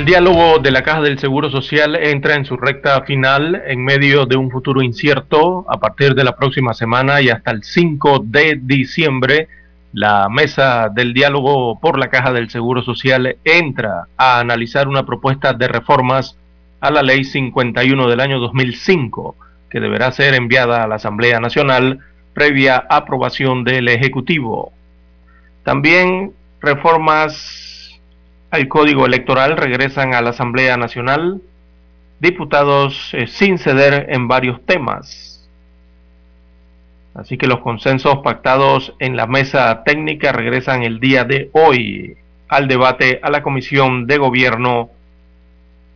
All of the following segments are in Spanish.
El diálogo de la Caja del Seguro Social entra en su recta final en medio de un futuro incierto. A partir de la próxima semana y hasta el 5 de diciembre, la mesa del diálogo por la Caja del Seguro Social entra a analizar una propuesta de reformas a la Ley 51 del año 2005, que deberá ser enviada a la Asamblea Nacional previa aprobación del Ejecutivo. También reformas al Código Electoral regresan a la Asamblea Nacional diputados eh, sin ceder en varios temas. Así que los consensos pactados en la mesa técnica regresan el día de hoy al debate a la Comisión de Gobierno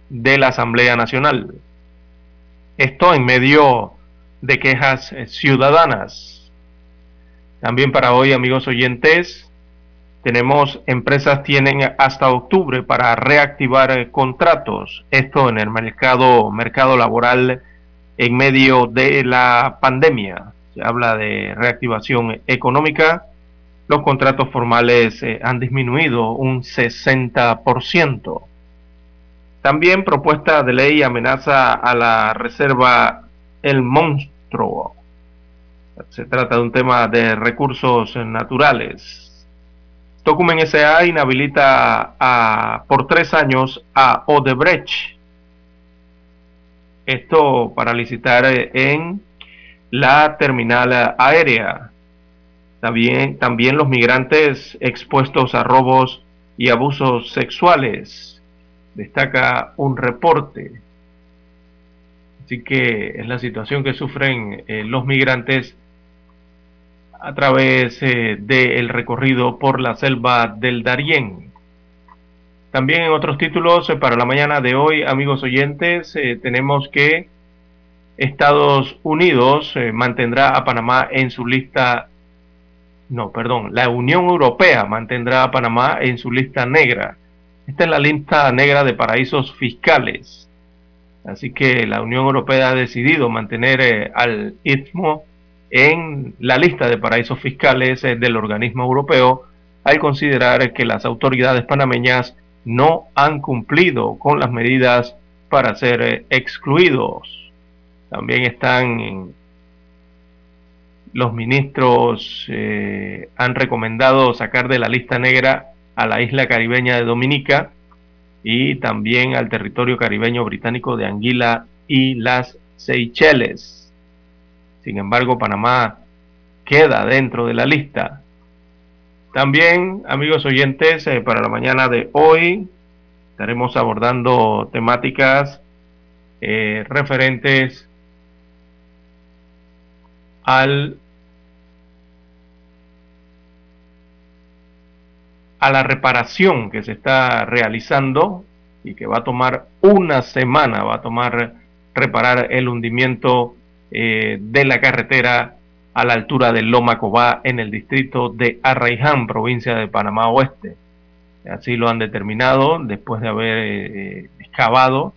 de la Asamblea Nacional. Esto en medio de quejas eh, ciudadanas. También para hoy, amigos oyentes, tenemos empresas tienen hasta octubre para reactivar eh, contratos. Esto en el mercado mercado laboral en medio de la pandemia. Se habla de reactivación económica. Los contratos formales eh, han disminuido un 60%. También propuesta de ley amenaza a la reserva El Monstruo. Se trata de un tema de recursos naturales Tocumen S.A. inhabilita a, por tres años a Odebrecht. Esto para licitar en la terminal aérea. También, también los migrantes expuestos a robos y abusos sexuales. Destaca un reporte. Así que es la situación que sufren eh, los migrantes a través eh, del recorrido por la selva del Darién. También en otros títulos eh, para la mañana de hoy, amigos oyentes, eh, tenemos que Estados Unidos mantendrá a Panamá en su lista, no, perdón, la Unión Europea mantendrá a Panamá en su lista negra. Esta es la lista negra de paraísos fiscales. Así que la Unión Europea ha decidido mantener al Istmo en la lista de paraísos fiscales eh, del organismo europeo al considerar que las autoridades panameñas no han cumplido con las medidas para ser eh, excluidos. También están los ministros eh, han recomendado sacar de la lista negra a la isla caribeña de Dominica y también al territorio caribeño británico de Anguila y las Seychelles. Sin embargo, Panamá queda dentro de la lista. También, amigos oyentes, eh, para la mañana de hoy estaremos abordando temáticas eh, referentes al a la reparación que se está realizando y que va a tomar una semana, va a tomar reparar el hundimiento eh, de la carretera a la altura de Loma Cobá en el distrito de Arraiján, provincia de Panamá Oeste. Así lo han determinado después de haber eh, excavado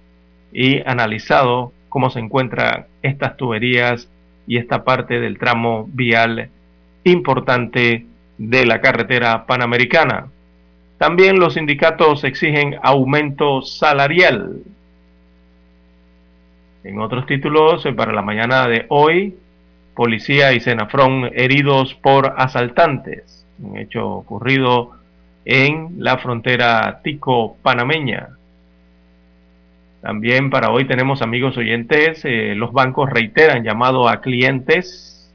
y analizado cómo se encuentran estas tuberías y esta parte del tramo vial importante de la carretera panamericana. También los sindicatos exigen aumento salarial. En otros títulos, eh, para la mañana de hoy, policía y Senafrón heridos por asaltantes. Un hecho ocurrido en la frontera tico-panameña. También para hoy tenemos amigos oyentes, eh, los bancos reiteran llamado a clientes.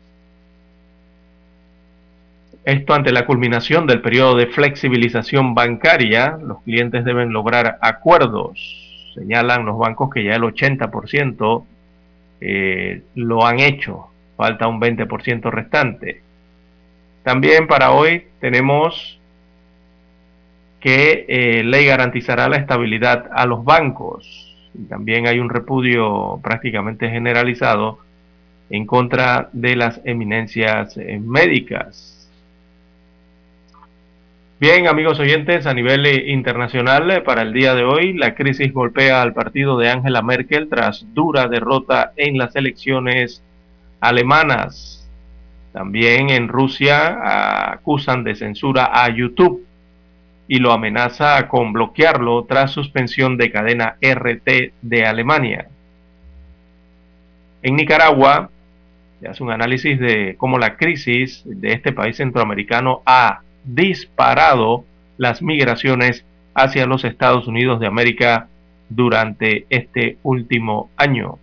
Esto ante la culminación del periodo de flexibilización bancaria, los clientes deben lograr acuerdos señalan los bancos que ya el 80% eh, lo han hecho, falta un 20% restante. También para hoy tenemos que eh, ley garantizará la estabilidad a los bancos. Y también hay un repudio prácticamente generalizado en contra de las eminencias eh, médicas. Bien, amigos oyentes, a nivel eh, internacional, eh, para el día de hoy, la crisis golpea al partido de Angela Merkel tras dura derrota en las elecciones alemanas. También en Rusia acusan de censura a YouTube y lo amenaza con bloquearlo tras suspensión de cadena RT de Alemania. En Nicaragua, se hace un análisis de cómo la crisis de este país centroamericano ha disparado las migraciones hacia los Estados Unidos de América durante este último año.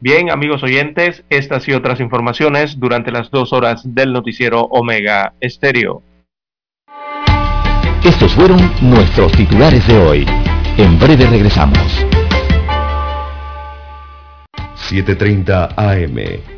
Bien, amigos oyentes, estas y otras informaciones durante las dos horas del noticiero Omega Estéreo. Estos fueron nuestros titulares de hoy. En breve regresamos. 7.30 AM.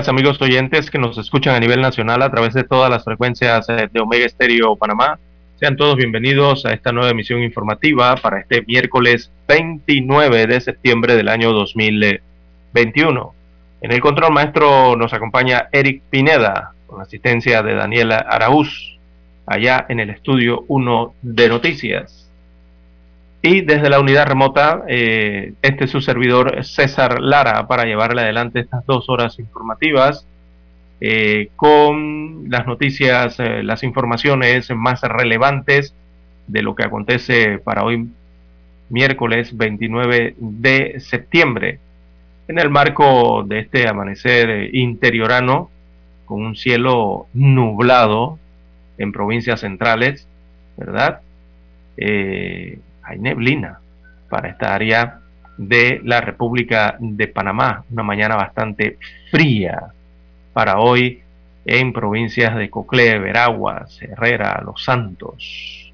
Días, amigos oyentes que nos escuchan a nivel nacional a través de todas las frecuencias eh, de Omega Estéreo Panamá. Sean todos bienvenidos a esta nueva emisión informativa para este miércoles 29 de septiembre del año 2021. En el control maestro nos acompaña Eric Pineda, con asistencia de Daniela Araúz, allá en el estudio 1 de Noticias. Y desde la unidad remota, eh, este es su servidor César Lara para llevarle adelante estas dos horas informativas eh, con las noticias, eh, las informaciones más relevantes de lo que acontece para hoy miércoles 29 de septiembre en el marco de este amanecer interiorano con un cielo nublado en provincias centrales, ¿verdad? Hay neblina para esta área de la República de Panamá. Una mañana bastante fría para hoy en provincias de Coclé, Veraguas, Herrera, Los Santos.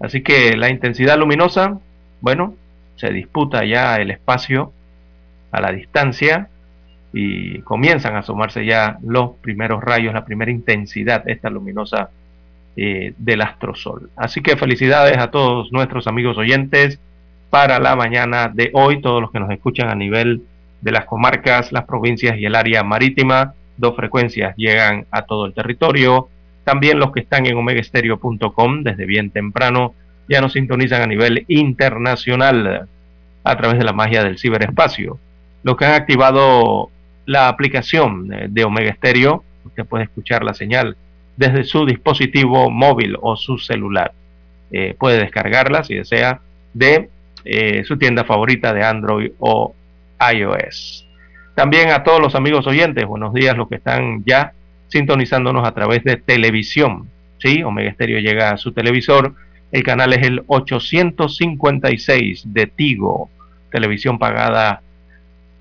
Así que la intensidad luminosa, bueno, se disputa ya el espacio a la distancia y comienzan a asomarse ya los primeros rayos, la primera intensidad esta luminosa eh, del astrosol. Así que felicidades a todos nuestros amigos oyentes para la mañana de hoy, todos los que nos escuchan a nivel de las comarcas, las provincias y el área marítima. Dos frecuencias llegan a todo el territorio. También los que están en omegaestereo.com desde bien temprano ya nos sintonizan a nivel internacional a través de la magia del ciberespacio. Los que han activado la aplicación de Omega Stereo, usted puede escuchar la señal desde su dispositivo móvil o su celular. Eh, puede descargarla si desea de eh, su tienda favorita de Android o iOS. También a todos los amigos oyentes, buenos días los que están ya sintonizándonos a través de televisión. Sí, Omega Stereo llega a su televisor. El canal es el 856 de Tigo, televisión pagada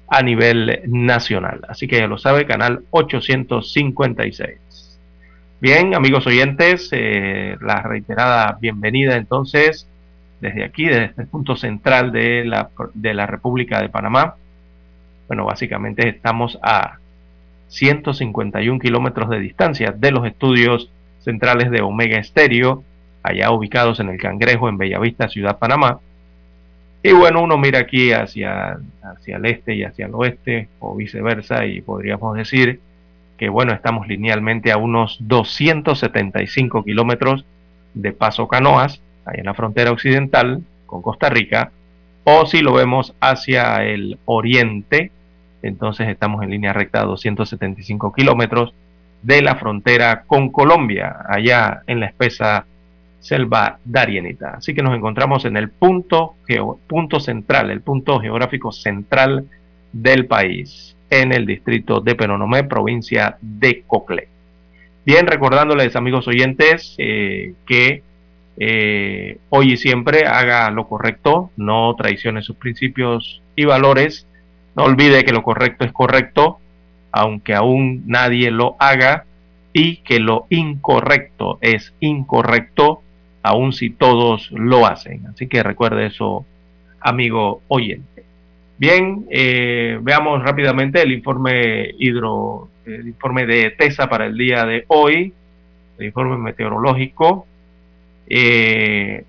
a nivel nacional. Así que ya lo sabe, canal 856. Bien, amigos oyentes, eh, la reiterada bienvenida entonces desde aquí, desde este punto central de la, de la República de Panamá. Bueno, básicamente estamos a 151 kilómetros de distancia de los estudios centrales de Omega Estéreo, allá ubicados en el Cangrejo, en Bellavista, Ciudad Panamá. Y bueno, uno mira aquí hacia, hacia el este y hacia el oeste, o viceversa, y podríamos decir que bueno, estamos linealmente a unos 275 kilómetros de Paso Canoas, ahí en la frontera occidental con Costa Rica, o si lo vemos hacia el oriente, entonces estamos en línea recta a 275 kilómetros de la frontera con Colombia, allá en la espesa selva darienita. Así que nos encontramos en el punto, punto central, el punto geográfico central del país, en el distrito de Penonomé, provincia de Cocle. Bien, recordándoles, amigos oyentes, eh, que eh, hoy y siempre haga lo correcto, no traicione sus principios y valores, no olvide que lo correcto es correcto, aunque aún nadie lo haga, y que lo incorrecto es incorrecto, aun si todos lo hacen. Así que recuerde eso, amigo oyente. Bien, eh, veamos rápidamente el informe hidro, el informe de TESA para el día de hoy, el informe meteorológico. Eh,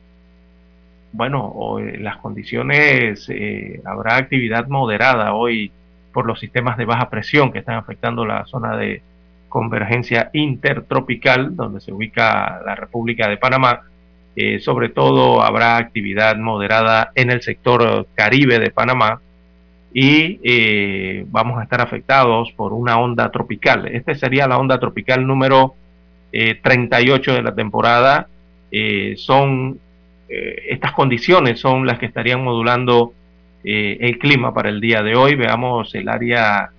bueno, las condiciones, eh, habrá actividad moderada hoy por los sistemas de baja presión que están afectando la zona de convergencia intertropical, donde se ubica la República de Panamá. Eh, sobre todo habrá actividad moderada en el sector caribe de Panamá y eh, vamos a estar afectados por una onda tropical. Esta sería la onda tropical número 38 eh, de la temporada. son estas condiciones son las que estarían modulando el clima para el día de hoy. Veamos el área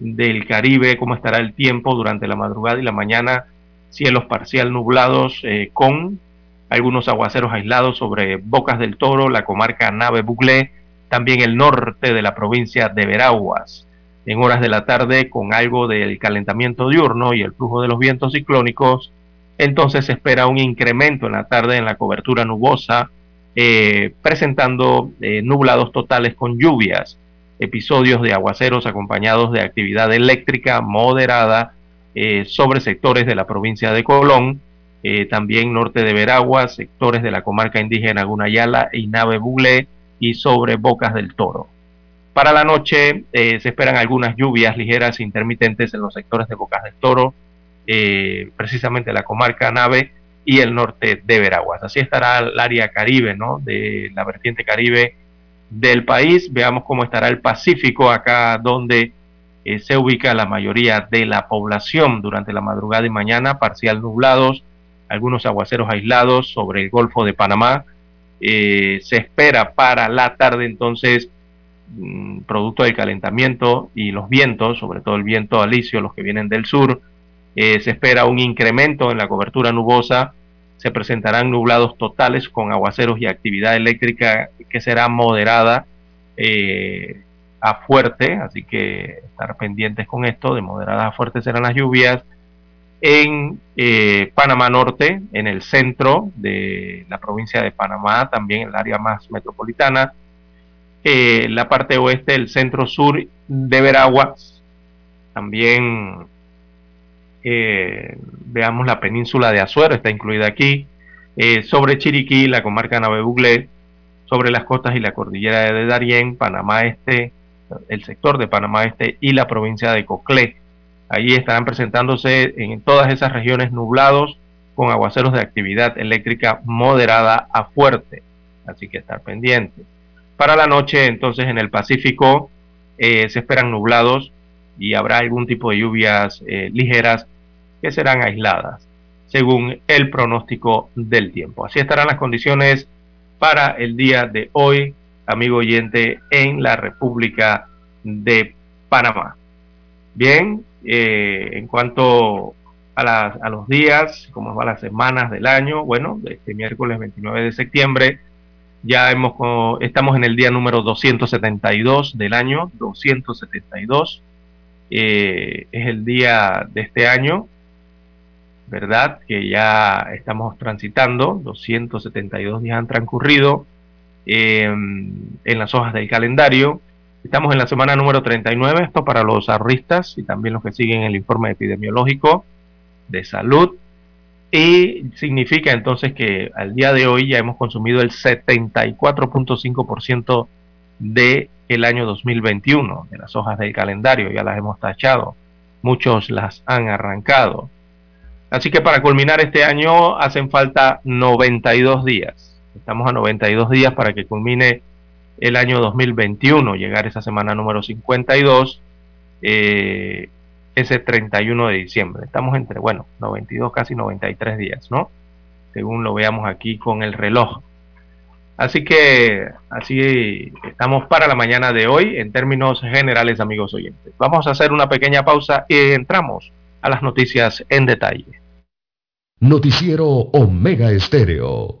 del Caribe, cómo estará el tiempo durante la madrugada y la mañana, cielos parcial nublados con algunos aguaceros aislados sobre Bocas del Toro, la comarca Nave Buglé, también el norte de la provincia de Veraguas. En horas de la tarde, con algo del calentamiento diurno y el flujo de los vientos ciclónicos, entonces se espera un incremento en la tarde en la cobertura nubosa, eh, presentando eh, nublados totales con lluvias, episodios de aguaceros acompañados de actividad eléctrica moderada eh, sobre sectores de la provincia de Colón, también norte de Veraguas, sectores de la comarca indígena Gunayala y Nave Bugle y sobre Bocas del Toro. Para la noche eh, se esperan algunas lluvias ligeras e intermitentes en los sectores de Bocas del Toro, eh, precisamente la comarca Nave y el norte de Veraguas. Así estará el área caribe, ¿no? De la vertiente caribe del país. Veamos cómo estará el Pacífico, acá donde se ubica la mayoría de la población durante la madrugada y mañana, parcial nublados, algunos aguaceros aislados sobre el Golfo de Panamá. Eh, se espera para la tarde entonces, mm, producto del calentamiento y los vientos, sobre todo el viento alisio, los que vienen del sur, eh, se espera un incremento en la cobertura nubosa, se presentarán nublados totales con aguaceros y actividad eléctrica que será moderada eh, a fuerte, así que estar pendientes con esto, de moderada a fuerte serán las lluvias, en eh, Panamá Norte, en el centro de la provincia de Panamá, también el área más metropolitana, eh, la parte oeste, el centro sur de Veraguas, también eh, veamos la península de Azuero, está incluida aquí, sobre Chiriquí, la comarca Nave Buglé, sobre las costas y la cordillera de Darién, Panamá Este, el sector de Panamá Este y la provincia de Coclé Allí estarán presentándose en todas esas regiones nublados con aguaceros de actividad eléctrica moderada a fuerte. Así que estar pendiente. Para la noche, entonces, en el Pacífico eh, se esperan nublados y habrá algún tipo de lluvias eh, ligeras que serán aisladas, según el pronóstico del tiempo. Así estarán las condiciones para el día de hoy, amigo oyente, en la República de Panamá. Bien, eh, en cuanto a, a, los días, como van las semanas del año, bueno, este miércoles 29 de septiembre, ya hemos, estamos en el día número 272 del año, 272, eh, es el día de este año, ¿verdad? Que ya estamos transitando, 272 días han transcurrido eh, en las hojas del calendario. Estamos en la semana número 39, esto para los ahorristas y también los que siguen el informe epidemiológico de salud. Y significa entonces que al día de hoy ya hemos consumido el 74.5% del el año 2021 de las hojas del calendario, ya las hemos tachado. muchos las han arrancado. Así que para culminar este año hacen falta 92 días. Estamos a 92 días para que culmine el año 2021, llegar esa semana número 52, eh, ese 31 de diciembre. Estamos entre, bueno, 92, casi 93 días, ¿no? Según lo veamos aquí con el reloj. Así que así estamos para la mañana de hoy en términos generales, amigos oyentes. Vamos a hacer una pequeña pausa y entramos a las noticias en detalle. Noticiero Omega Estéreo.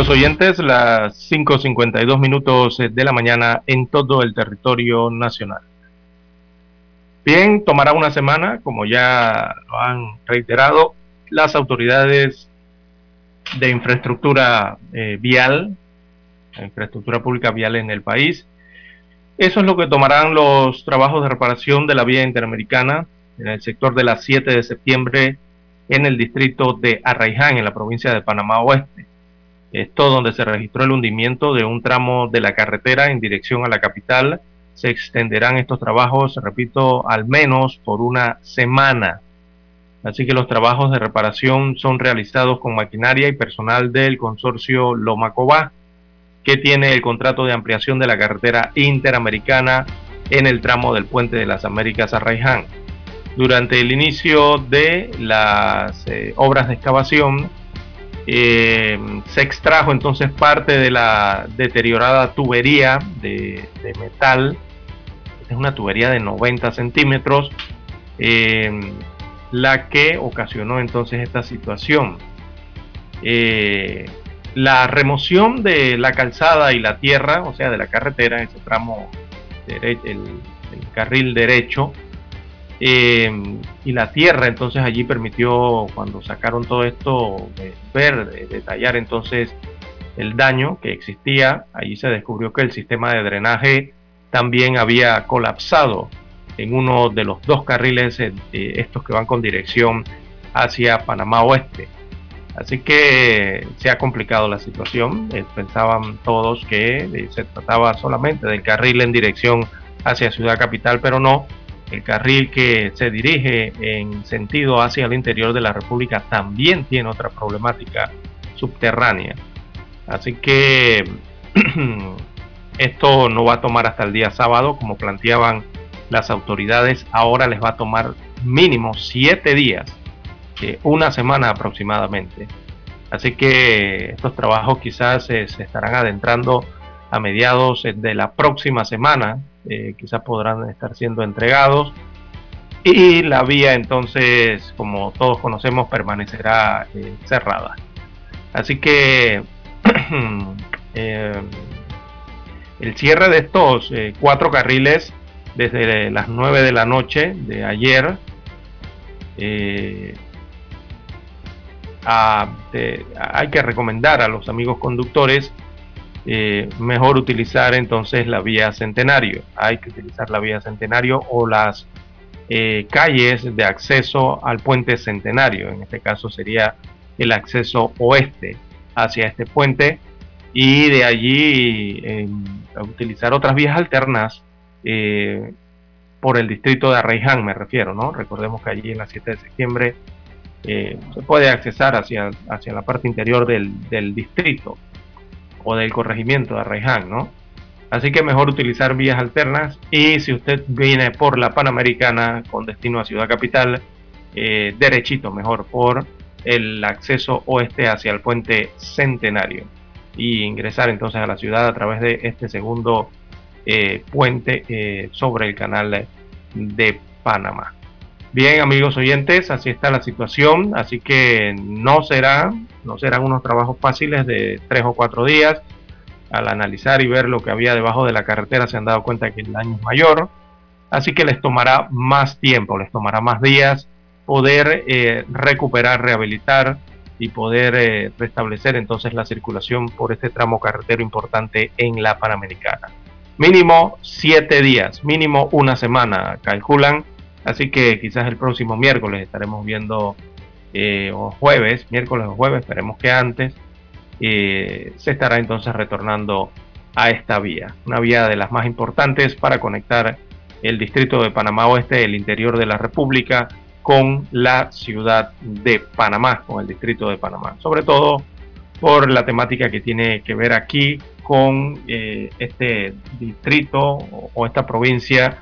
Amigos oyentes, las 5.52 minutos de la mañana en todo el territorio nacional. Bien, tomará una semana, como ya lo han reiterado, las autoridades de infraestructura eh, vial, infraestructura pública vial en el país. Eso es lo que tomarán los trabajos de reparación de la vía interamericana en el sector de la 7 de septiembre en el distrito de Arraiján, en la provincia de Panamá Oeste. Esto donde se registró el hundimiento de un tramo de la carretera en dirección a la capital. Se extenderán estos trabajos, repito, al menos por una semana. Así que los trabajos de reparación son realizados con maquinaria y personal del consorcio Lomacobá, que tiene el contrato de ampliación de la carretera interamericana en el tramo del puente de las Américas a Raiján. Durante el inicio de las eh, obras de excavación, eh, se extrajo entonces parte de la deteriorada tubería de, metal. es una tubería de 90 centímetros. Eh, la que ocasionó entonces esta situación. Eh, la remoción de la calzada y la tierra, o sea, de la carretera, ese tramo, el carril derecho, eh, y la tierra entonces allí permitió cuando sacaron todo esto ver detallar entonces el daño que existía allí se descubrió que el sistema de drenaje también había colapsado en uno de los dos carriles eh, estos que van con dirección hacia Panamá Oeste Así que se ha complicado la situación. Eh, pensaban todos que eh, se trataba solamente del carril en dirección hacia Ciudad Capital, pero no. El carril que se dirige en sentido hacia el interior de la República también tiene otra problemática subterránea. Así que esto no va a tomar hasta el día sábado, como planteaban las autoridades. Ahora les va a tomar mínimo siete días una semana aproximadamente. Así que estos trabajos quizás se estarán adentrando a mediados de la próxima semana, eh, quizás podrán estar siendo entregados y la vía entonces, como todos conocemos, permanecerá eh, cerrada. Así que eh, el cierre de estos cuatro carriles desde las 9 de la noche de ayer hay que recomendar a los amigos conductores eh, mejor utilizar entonces la vía Centenario. Hay que utilizar la vía Centenario o las eh, calles de acceso al puente Centenario. En este caso sería el acceso oeste hacia este puente y de allí em, utilizar otras vías alternas eh, por el distrito de Arraiján, me refiero, ¿no? Recordemos que allí en la 7 de septiembre se puede accesar hacia, hacia la parte interior del, distrito o del corregimiento de Arraiján, ¿no? Así que mejor utilizar vías alternas y si usted viene por la Panamericana con destino a Ciudad Capital, eh, derechito mejor por el acceso oeste hacia el puente Centenario y ingresar entonces a la ciudad a través de este segundo eh, puente sobre el canal de Panamá. Bien, amigos oyentes, así está la situación, así que no será, no serán unos trabajos fáciles de tres o cuatro días. Al analizar y ver lo que había debajo de la carretera se han dado cuenta que el daño es mayor, así que les tomará más tiempo, les tomará más días poder eh, recuperar, rehabilitar y poder eh, restablecer entonces la circulación por este tramo carretero importante en la Panamericana. Mínimo siete días, mínimo una semana, calculan Así que quizás el próximo miércoles estaremos viendo, eh, o jueves, miércoles o jueves, esperemos que antes, eh, se estará entonces retornando a esta vía. Una vía de las más importantes para conectar el distrito de Panamá Oeste, el interior de la República, con la ciudad de Panamá, con el distrito de Panamá. Sobre todo por la temática que tiene que ver aquí con eh, este distrito o esta provincia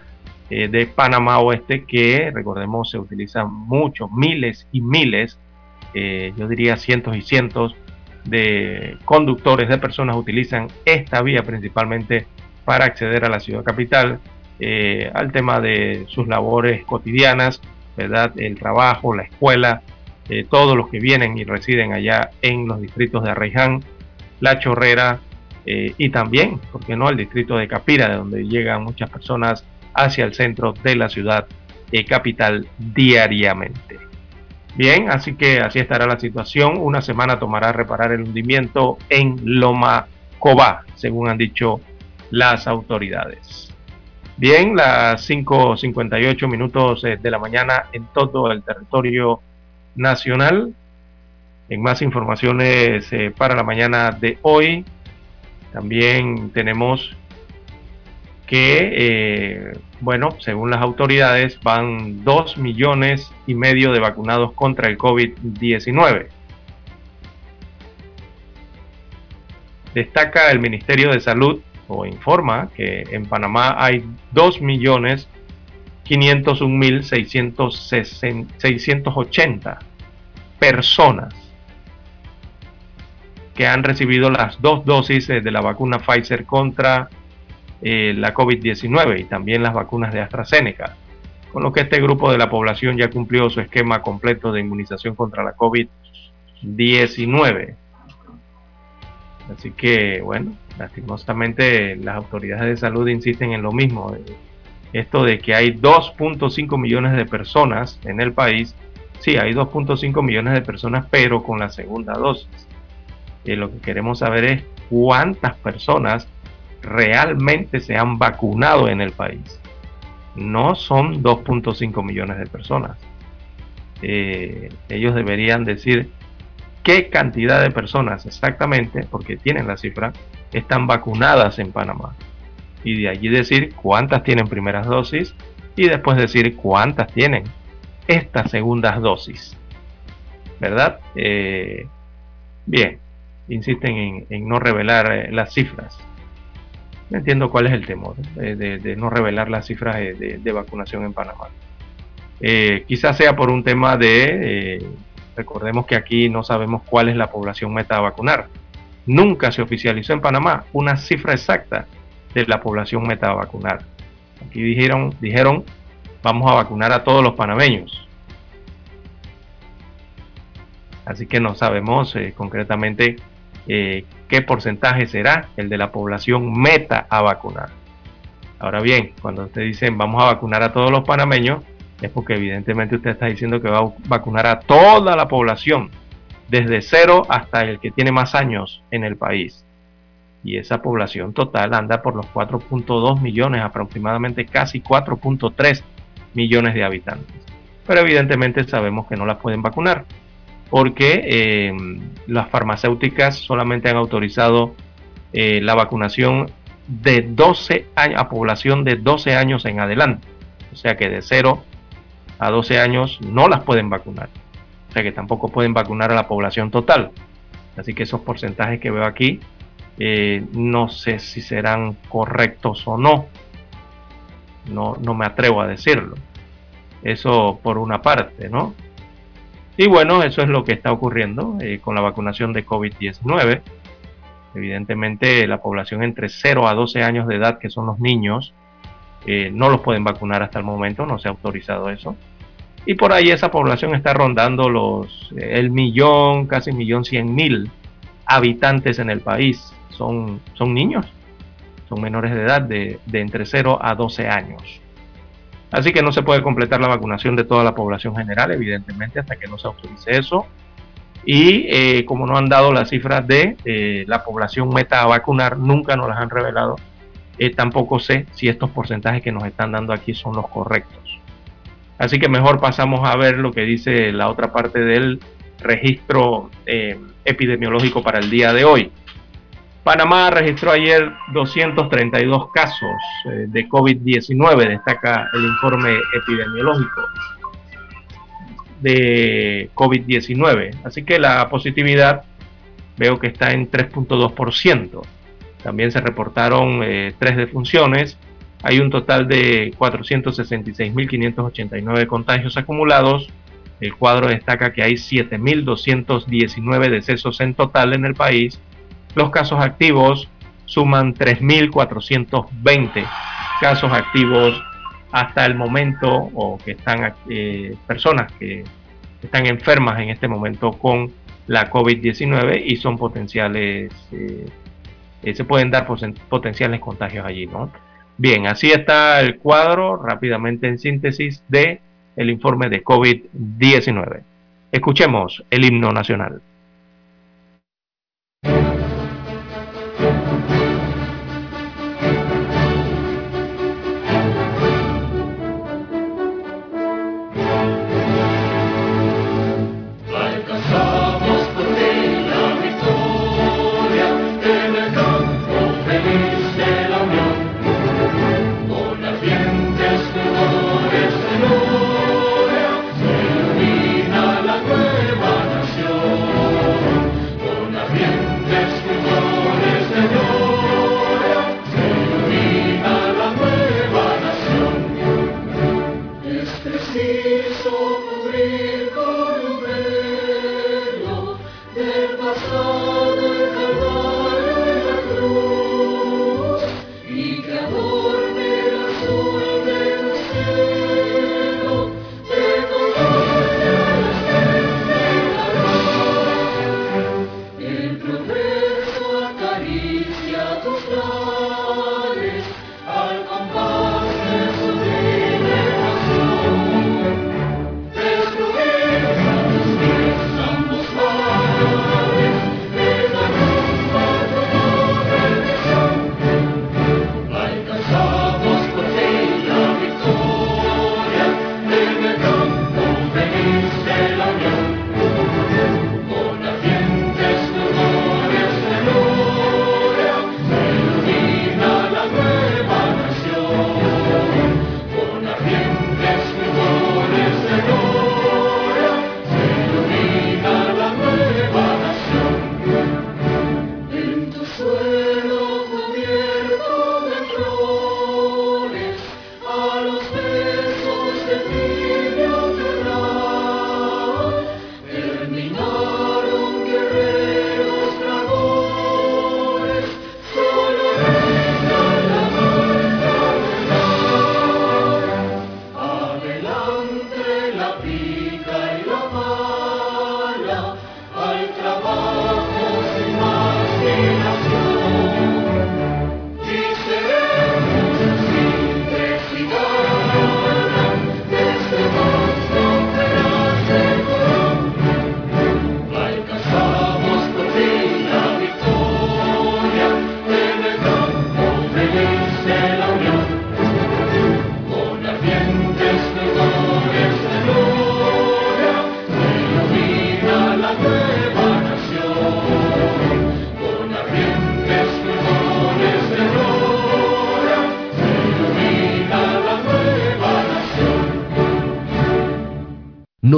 eh, de Panamá Oeste que, recordemos, se utilizan muchos, miles y miles, eh, yo diría cientos y cientos de conductores, de personas utilizan esta vía principalmente para acceder a la ciudad capital, eh, al tema de sus labores cotidianas, ¿verdad? El trabajo, la escuela, todos los que vienen y residen allá en los distritos de Arraiján, La Chorrera y también, porque no?, el distrito de Capira, de donde llegan muchas personas hacia el centro de la ciudad y capital diariamente. Bien, así que así estará la situación. Una semana tomará reparar el hundimiento en Loma Cobá, según han dicho las autoridades. Bien, las 5.58 minutos eh, de la mañana en todo el territorio nacional. En más informaciones eh, para la mañana de hoy, también tenemos que, eh, bueno, según las autoridades, van 2 millones y medio de vacunados contra el COVID-19. Destaca el Ministerio de Salud o informa que en Panamá hay 2 millones 501.680 personas que han recibido las dos dosis de la vacuna Pfizer contra eh, la COVID-19 y también las vacunas de AstraZeneca, con lo que este grupo de la población ya cumplió su esquema completo de inmunización contra la COVID-19. Así que, bueno, lastimosamente las autoridades de salud insisten en lo mismo. Esto de que hay 2.5 millones de personas en el país. Sí, hay 2.5 millones de personas, pero con la segunda dosis. Y lo que queremos saber es cuántas personas realmente se han vacunado en el país. No son 2.5 millones de personas. Eh, ellos deberían decir qué cantidad de personas exactamente, porque tienen la cifra, están vacunadas en Panamá. Y de allí decir cuántas tienen primeras dosis y después decir cuántas tienen estas segundas dosis. ¿Verdad? Eh, bien, insisten en, no revelar eh, las cifras. No entiendo cuál es el temor de, no revelar las cifras de, vacunación en Panamá. Eh, quizás sea por un tema de, recordemos que aquí no sabemos cuál es la población meta a vacunar. Nunca se oficializó en Panamá una cifra exacta de la población meta a vacunar. Aquí dijeron, dijeron, vamos a vacunar a todos los panameños. Así que no sabemos eh, concretamente eh, qué porcentaje será el de la población meta a vacunar. Ahora bien, cuando usted dicen vamos a vacunar a todos los panameños, es porque evidentemente usted está diciendo que va a vacunar a toda la población, desde cero hasta el que tiene más años en el país. Y esa población total anda por los 4.2 millones, aproximadamente casi 4.3 millones de habitantes. Pero evidentemente sabemos que no las pueden vacunar porque eh, las farmacéuticas solamente han autorizado eh, la vacunación de 12 años a población de 12 años en adelante. O sea que de 0 a 12 años no las pueden vacunar. O sea que tampoco pueden vacunar a la población total. Así que esos porcentajes que veo aquí eh, no sé si serán correctos o no. no. No me atrevo a decirlo. Eso por una parte, ¿no? Y bueno, eso es lo que está ocurriendo eh, con la vacunación de COVID-19. Evidentemente, la población entre 0 a 12 años de edad, que son los niños, eh, no los pueden vacunar hasta el momento, no se ha autorizado eso. Y por ahí esa población está rondando los eh, el millón, casi millón cien mil habitantes en el país. Son, niños, son menores de edad de entre 0 a 12 años. Así que no se puede completar la vacunación de toda la población general, evidentemente, hasta que no se autorice eso. Y eh, como no han dado las cifras de eh, la población meta a vacunar, nunca nos las han revelado, eh, tampoco sé si estos porcentajes que nos están dando aquí son los correctos. Así que mejor pasamos a ver lo que dice la otra parte del registro epidemiológico para el día de hoy. Panamá registró ayer 232 casos eh, de COVID-19, destaca el informe epidemiológico de COVID-19. Así que la positividad veo que está en 3.2%. También se reportaron eh, tres defunciones. Hay un total de 466.589 contagios acumulados. El cuadro destaca que hay 7.219 decesos en total en el país los casos activos suman 3.420 casos activos hasta el momento o que están eh, personas que están enfermas en este momento con la COVID-19 y son potenciales, eh, eh, se pueden dar potenciales contagios allí, ¿no? Bien, así está el cuadro rápidamente en síntesis de el informe de COVID-19. Escuchemos el himno nacional.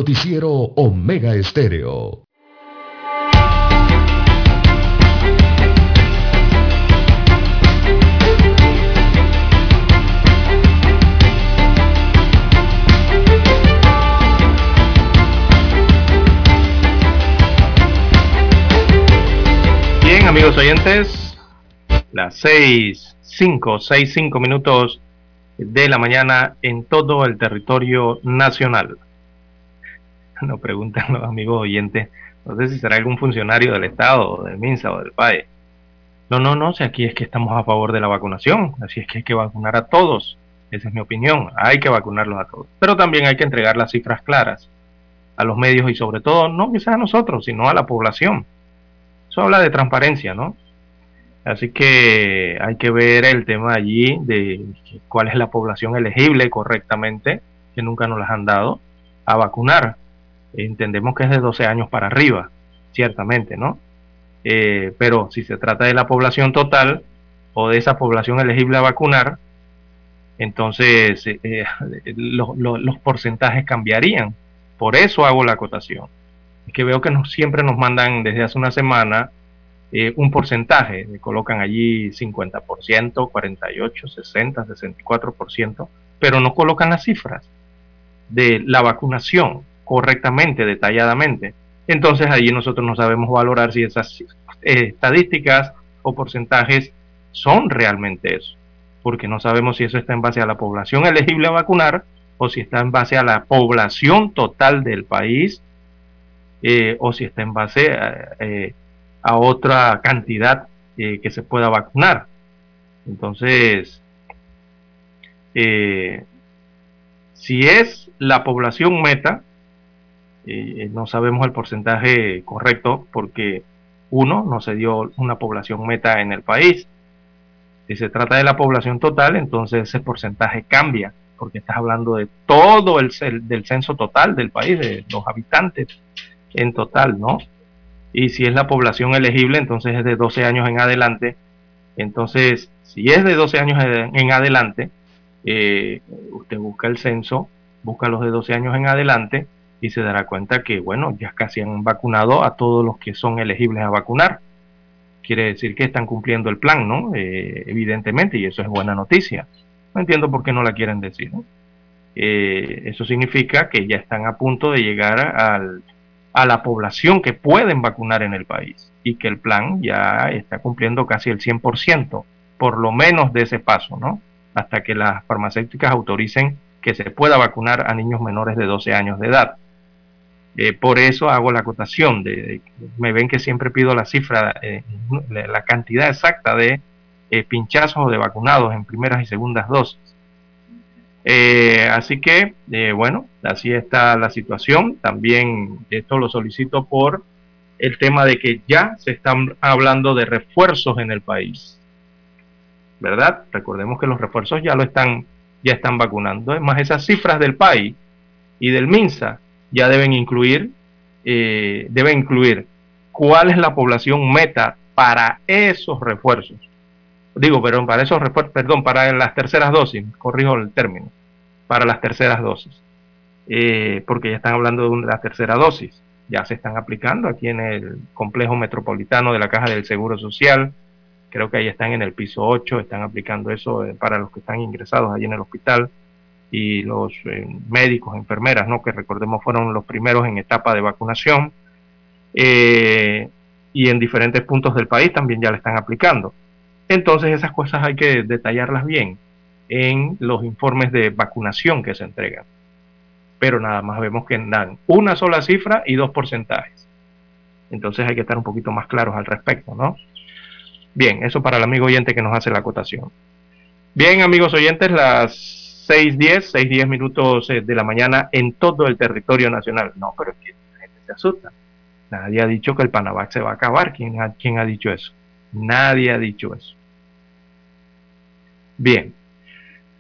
Noticiero Omega Estéreo. Bien, amigos oyentes, las seis, cinco, seis, cinco minutos de la mañana en todo el territorio nacional. Nos preguntan los amigos oyentes, no sé si será algún funcionario del Estado, del MINSA o del PAE. No, no, no, si aquí es que estamos a favor de la vacunación, así es que hay que vacunar a todos. Esa es mi opinión, hay que vacunarlos a todos. Pero también hay que entregar las cifras claras a los medios y sobre todo, no quizás a nosotros, sino a la población eso habla de transparencia, ¿no? Así que hay que ver el tema allí de cuál es la población elegible correctamente, que nunca nos las han dado, a vacunar. Entendemos que es de 12 años para arriba, ciertamente, ¿no? Eh, pero si se trata de la población total o de esa población elegible a vacunar, entonces eh, eh, los porcentajes cambiarían. Por eso hago la acotación que veo que nos, siempre nos mandan desde hace una semana eh, un porcentaje, colocan allí 50%, 48, 60, 64%, pero no colocan las cifras de la vacunación correctamente, detalladamente. Entonces allí nosotros no sabemos valorar si esas eh, estadísticas o porcentajes son realmente eso, porque no sabemos si eso está en base a la población elegible a vacunar o si está en base a la población total del país eh, o si está en base a, eh, otra cantidad que se pueda vacunar. Entonces, si es la población meta, no sabemos el porcentaje correcto porque uno, no se dio una población meta en el país. Si se trata de la población total, entonces ese porcentaje cambia, porque estás hablando de todo el del censo total del país, de los habitantes en total, ¿no? Y si es la población elegible, entonces es de 12 años en adelante. Entonces, si es de 12 años en adelante, eh, usted busca el censo, busca los de 12 años en adelante y se dará cuenta que, bueno, ya casi han vacunado a todos los que son elegibles a vacunar. Quiere decir que están cumpliendo el plan, ¿no? Eh, evidentemente, y eso es buena noticia. No entiendo por qué no la quieren decir. Eh, eso significa que ya están a punto de llegar al a la población que pueden vacunar en el país y que el plan ya está cumpliendo casi el 100%, por lo menos de ese paso, ¿no? Hasta que las farmacéuticas autoricen que se pueda vacunar a niños menores de 12 años de edad. Eh, por eso hago la acotación, de, me ven que siempre pido la cifra, eh, la cantidad exacta de eh, pinchazos o de vacunados en primeras y segundas dosis. Así que, bueno, así está la situación. También esto lo solicito por el tema de que ya se están hablando de refuerzos en el país. ¿Verdad? Recordemos que los refuerzos ya lo están, ya están vacunando. Es más, esas cifras del país y del MINSA ya deben incluir, eh, deben incluir cuál es la población meta para esos refuerzos. Digo, pero para esos perdón, para las terceras dosis, corrijo el término, para las terceras dosis, eh, porque ya están hablando de la tercera dosis, ya se están aplicando aquí en el complejo metropolitano de la Caja del Seguro Social, creo que ahí están en el piso 8, están aplicando eso eh, para los que están ingresados allí en el hospital y los eh, médicos, enfermeras, ¿no? que recordemos fueron los primeros en etapa de vacunación, y en diferentes puntos del país también ya le están aplicando. Entonces esas cosas hay que detallarlas bien en los informes de vacunación que se entregan. Pero nada más vemos que dan una sola cifra y dos porcentajes. Entonces hay que estar un poquito más claros al respecto, ¿no? Bien, eso para el amigo oyente que nos hace la acotación. Bien, amigos oyentes, las 6.10, 6.10 minutos eh, de la mañana en todo el territorio nacional. No, pero es que la gente se asusta. Nadie ha dicho que el Panavac se va a acabar. ¿Quién quién ha dicho eso? Nadie ha dicho eso. Bien,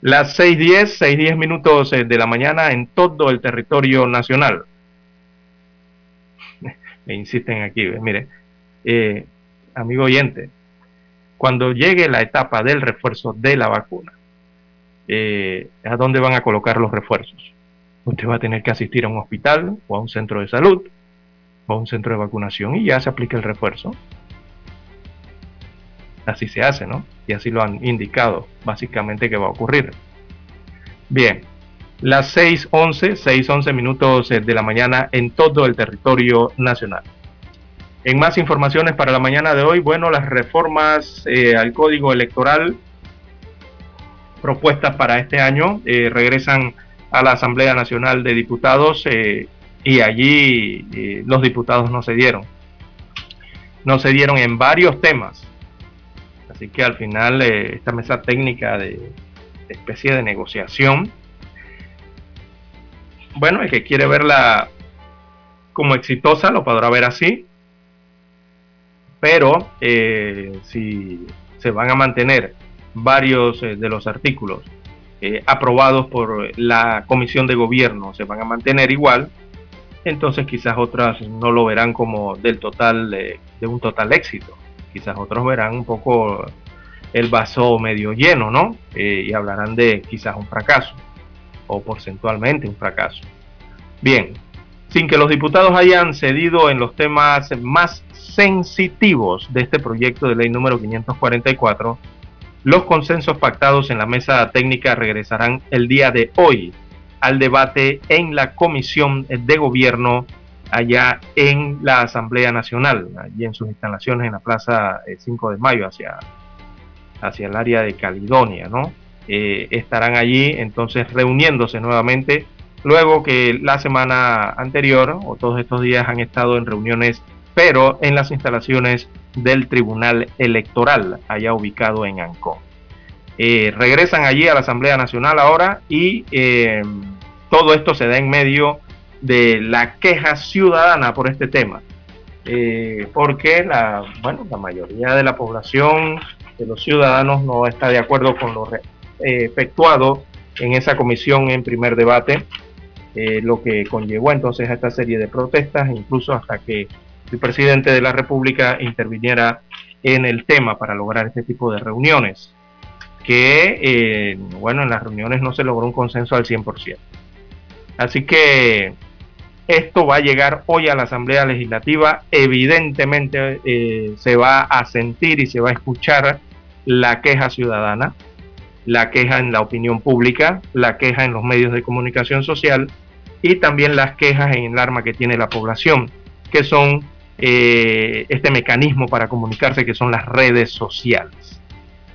las 6.10, 6.10 minutos eh, de la mañana en todo el territorio nacional. Me insisten aquí, mire, eh, amigo oyente, cuando llegue la etapa del refuerzo de la vacuna, eh, ¿a dónde van a colocar los refuerzos? usted va a tener que asistir a un hospital o a un centro de salud o a un centro de vacunación y ya se aplica el refuerzo. Así se hace, ¿no? Y así lo han indicado básicamente que va a ocurrir. Bien, las 6.11, 6.11 minutos eh, de la mañana en todo el territorio nacional. En más informaciones para la mañana de hoy, bueno, las reformas eh, al código electoral propuestas para este año eh, regresan a la Asamblea Nacional de Diputados y allí los diputados no se dieron. No se dieron en varios temas. Así que al final esta mesa técnica de especie de negociación bueno, el que quiere verla como exitosa lo podrá ver así, pero eh, si se van a mantener varios eh, de los artículos eh, aprobados por la Comisión de Gobierno, se van a mantener igual, entonces quizás otras no lo verán como del total, de un total éxito. Quizás otros verán un poco el vaso medio lleno, ¿no? y hablarán de quizás un fracaso o porcentualmente un fracaso. Bien, sin que los diputados hayan cedido en los temas más sensitivos de este proyecto de ley número 544, los consensos pactados en la mesa técnica regresarán el día de hoy al debate en la Comisión de Gobierno allá en la Asamblea Nacional, allí en sus instalaciones en la Plaza 5 eh, de Mayo hacia, hacia el área de Caledonia, ¿no? Eh, estarán allí entonces reuniéndose nuevamente luego que la semana anterior o todos estos días han estado en reuniones pero en las instalaciones del Tribunal Electoral allá ubicado en Ancón. Eh, regresan allí a la Asamblea Nacional ahora y eh, todo esto se da en medio de la queja ciudadana por este tema. porque la, bueno, la mayoría de la población, de los ciudadanos, no está de acuerdo con lo eh, efectuado en esa comisión en primer debate, eh, lo que conllevó entonces a esta serie de protestas, incluso hasta que el presidente de la República interviniera en el tema para lograr este tipo de reuniones, que, eh, bueno, en las reuniones no se logró un consenso al 100%. Así que esto va a llegar hoy a la Asamblea Legislativa, evidentemente se va a sentir y se va a escuchar la queja ciudadana, la queja en la opinión pública, la queja en los medios de comunicación social y también las quejas en el arma que tiene la población, que son eh, este mecanismo para comunicarse que son las redes sociales.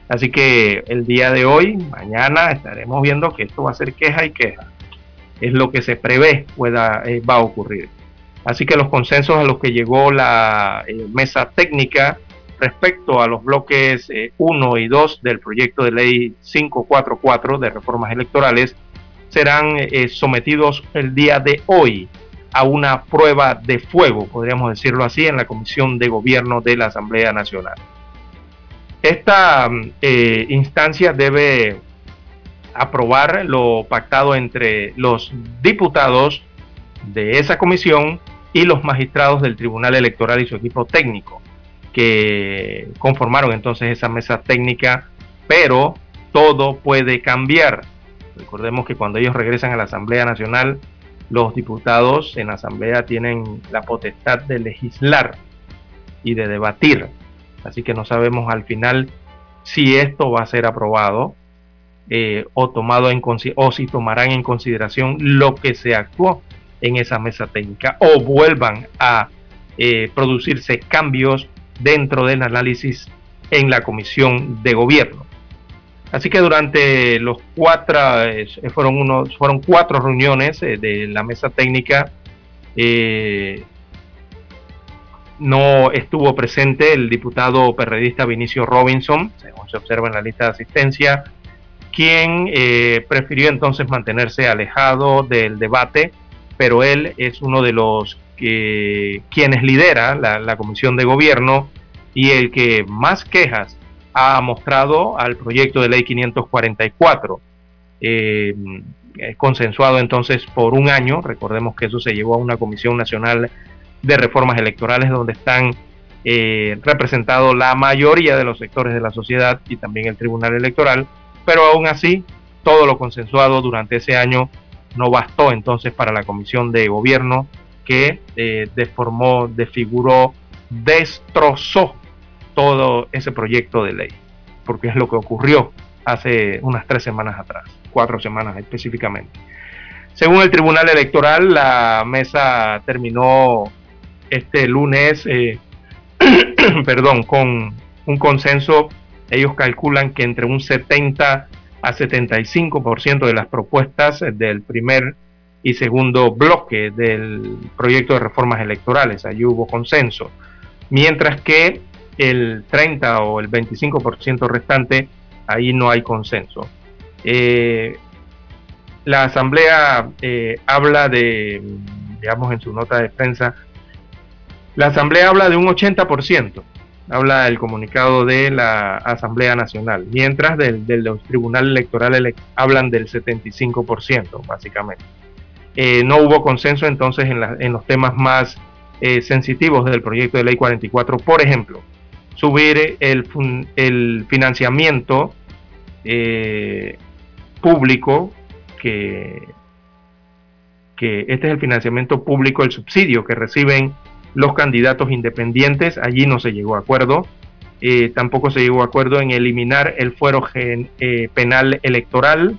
Así que el día de hoy, mañana, estaremos viendo que esto va a ser queja y queja. Es lo que se prevé pueda, eh, va a ocurrir. Así que los consensos a los que llegó la eh, mesa técnica respecto a los bloques 1 eh, y 2 del proyecto de ley 544 de reformas electorales serán eh, sometidos el día de hoy a una prueba de fuego, podríamos decirlo así, en la Comisión de Gobierno de la Asamblea Nacional. Esta eh, instancia debe aprobar lo pactado entre los diputados de esa comisión y los magistrados del Tribunal Electoral y su equipo técnico que conformaron entonces esa mesa técnica, pero todo puede cambiar. Recordemos que cuando ellos regresan a la Asamblea Nacional, los diputados en la Asamblea tienen la potestad de legislar y de debatir. Así que no sabemos al final si esto va a ser aprobado eh, o, tomado en, o si tomarán en consideración lo que se actuó en esa mesa técnica o vuelvan a eh, producirse cambios dentro del análisis en la comisión de gobierno. Así que durante los cuatro, eh, fueron, unos, fueron cuatro reuniones eh, de la mesa técnica, eh, no estuvo presente el diputado perredista Vinicio Robinson, según se observa en la lista de asistencia, quien prefirió entonces mantenerse alejado del debate, pero él es uno de los que, quienes lidera la, comisión de gobierno y el que más quejas ha mostrado al proyecto de ley 544, eh, consensuado entonces por un año, recordemos que eso se llevó a una comisión nacional de reformas electorales donde están eh, representados la mayoría de los sectores de la sociedad y también el Tribunal Electoral, pero aún así todo lo consensuado durante ese año no bastó entonces para la comisión de gobierno que eh, deformó, desfiguró, destrozó todo ese proyecto de ley, porque es lo que ocurrió hace unas tres semanas atrás, cuatro semanas específicamente. Según el Tribunal Electoral, la mesa terminó este lunes, eh, perdón, con un consenso. Ellos calculan que entre un 70 a 75% de las propuestas del primer y segundo bloque del proyecto de reformas electorales, allí hubo consenso, mientras que el 30 o el 25% restante, ahí no hay consenso. Eh, la Asamblea eh, habla de, digamos en su nota de prensa, la Asamblea habla de un 80%, habla el comunicado de la Asamblea Nacional, mientras del, del, Tribunal Electoral hablan del 75%, básicamente. Eh, no hubo consenso entonces en, en los temas más eh, sensitivos del proyecto de ley 44, por ejemplo, subir el, financiamiento público que, este es el financiamiento público, el subsidio que reciben los candidatos independientes. Allí no se llegó a acuerdo. Eh, tampoco se llegó a acuerdo en eliminar el fuero eh, penal electoral.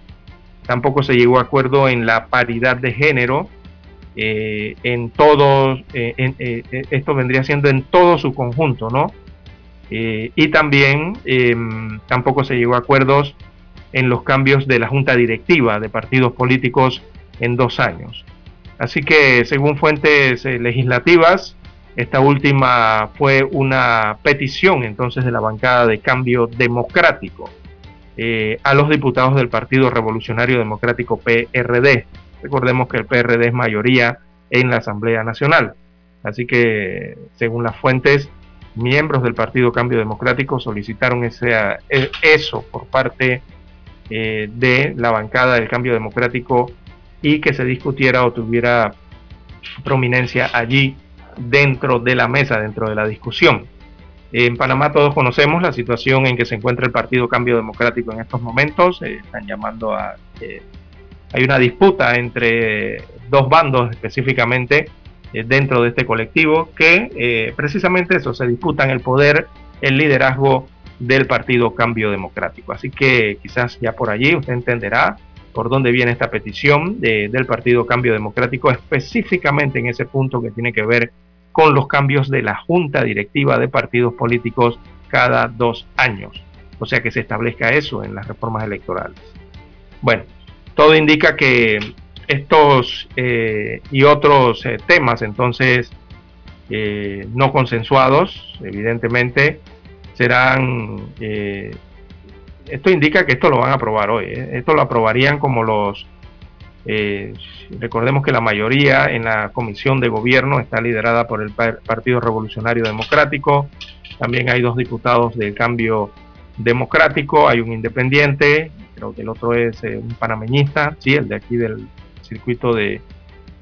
Tampoco se llegó a acuerdo en la paridad de género. Eh, en todo, esto vendría siendo en todo su conjunto, ¿no? Y también em, tampoco se llegó a acuerdos en los cambios de la junta directiva de partidos políticos en dos años. Así que, según fuentes eh, legislativas, esta última fue una petición entonces de la bancada de cambio democrático eh, a los diputados del Partido Revolucionario Democrático PRD. Recordemos que el PRD es mayoría en la Asamblea Nacional. Así que, según las fuentes, miembros del Partido Cambio Democrático solicitaron ese, eh, eso por parte eh, de la bancada del cambio democrático y que se discutiera o tuviera prominencia allí dentro de la mesa, dentro de la discusión. En Panamá todos conocemos la situación en que se encuentra el Partido Cambio Democrático en estos momentos. Eh, están llamando a... hay una disputa entre dos bandos específicamente eh, dentro de este colectivo que precisamente eso, se disputan el poder, el liderazgo del Partido Cambio Democrático. Así que quizás ya por allí usted entenderá por dónde viene esta petición del Partido Cambio Democrático, específicamente en ese punto que tiene que ver con los cambios de la Junta Directiva de Partidos Políticos cada dos años. O sea que se establezca eso en las reformas electorales. Bueno, todo indica que estos eh, y otros eh, temas entonces eh, no consensuados, evidentemente, serán... Eh, esto indica que esto lo van a aprobar hoy. ¿eh? Esto lo aprobarían como los... Recordemos que la mayoría en la comisión de gobierno está liderada por el Partido Revolucionario Democrático. También hay dos diputados del cambio democrático, hay un independiente, creo que el otro es un panameñista, sí, el de aquí del circuito de,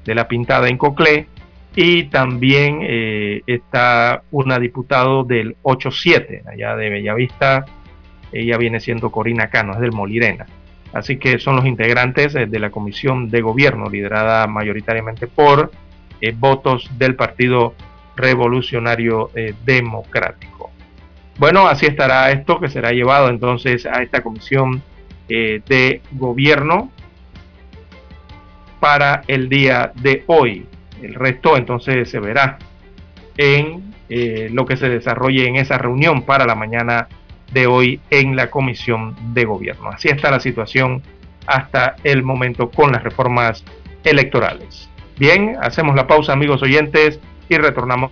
de la pintada en Coclé y también eh, está una diputado del 8-7, allá de Bellavista, ella viene siendo Corina Cano, es del Molirena. Así que son los integrantes eh, de la comisión de gobierno, liderada mayoritariamente por eh, votos del Partido Revolucionario Democrático. Bueno, así estará esto que será llevado entonces a esta comisión de gobierno para el día de hoy. El resto entonces se verá en eh, lo que se desarrolle en esa reunión para la mañana de hoy en la Comisión de Gobierno. Así está la situación hasta el momento con las reformas electorales. Bien, hacemos la pausa amigos oyentes y retornamos.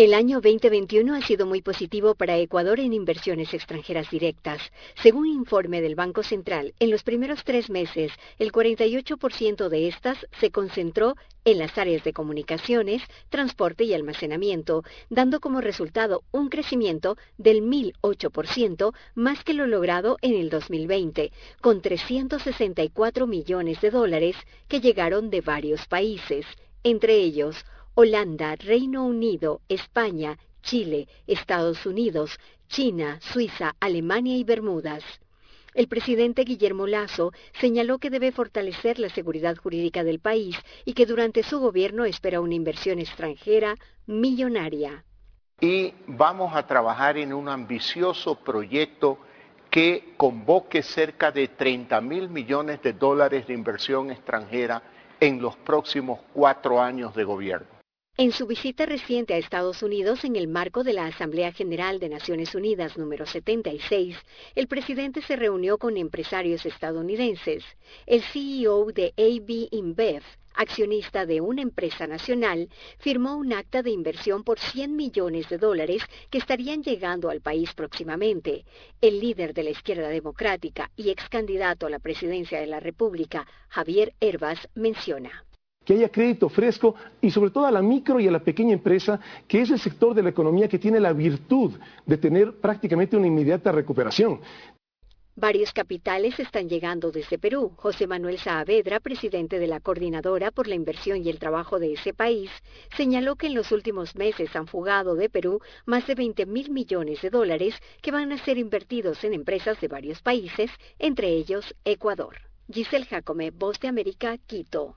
El año 2021 ha sido muy positivo para Ecuador en inversiones extranjeras directas. Según informe del Banco Central, en los primeros tres meses, el 48% de estas se concentró en las áreas de comunicaciones, transporte y almacenamiento, dando como resultado un crecimiento del 1.008% más que lo logrado en el 2020, con 364 millones de dólares que llegaron de varios países, entre ellos Holanda, Reino Unido, España, Chile, Estados Unidos, China, Suiza, Alemania y Bermudas. El presidente Guillermo Lazo señaló que debe fortalecer la seguridad jurídica del país y que durante su gobierno espera una inversión extranjera millonaria. Y vamos a trabajar en un ambicioso proyecto que convoque cerca de 30 mil millones de dólares de inversión extranjera en los próximos cuatro años de gobierno. En su visita reciente a Estados Unidos en el marco de la Asamblea General de Naciones Unidas número 76, el presidente se reunió con empresarios estadounidenses. El CEO de AB InBev, accionista de una empresa nacional, firmó un acta de inversión por 100 millones de dólares que estarían llegando al país próximamente. El líder de la izquierda democrática y ex candidato a la presidencia de la República, Javier Herbas, menciona que haya crédito fresco y sobre todo a la micro y a la pequeña empresa, que es el sector de la economía que tiene la virtud de tener prácticamente una inmediata recuperación. Varios capitales están llegando desde Perú. José Manuel Saavedra, presidente de la Coordinadora por la Inversión y el Trabajo de ese país, señaló que en los últimos meses han fugado de Perú más de 20 mil millones de dólares que van a ser invertidos en empresas de varios países, entre ellos Ecuador. Giselle Jacome, Voz de América, Quito.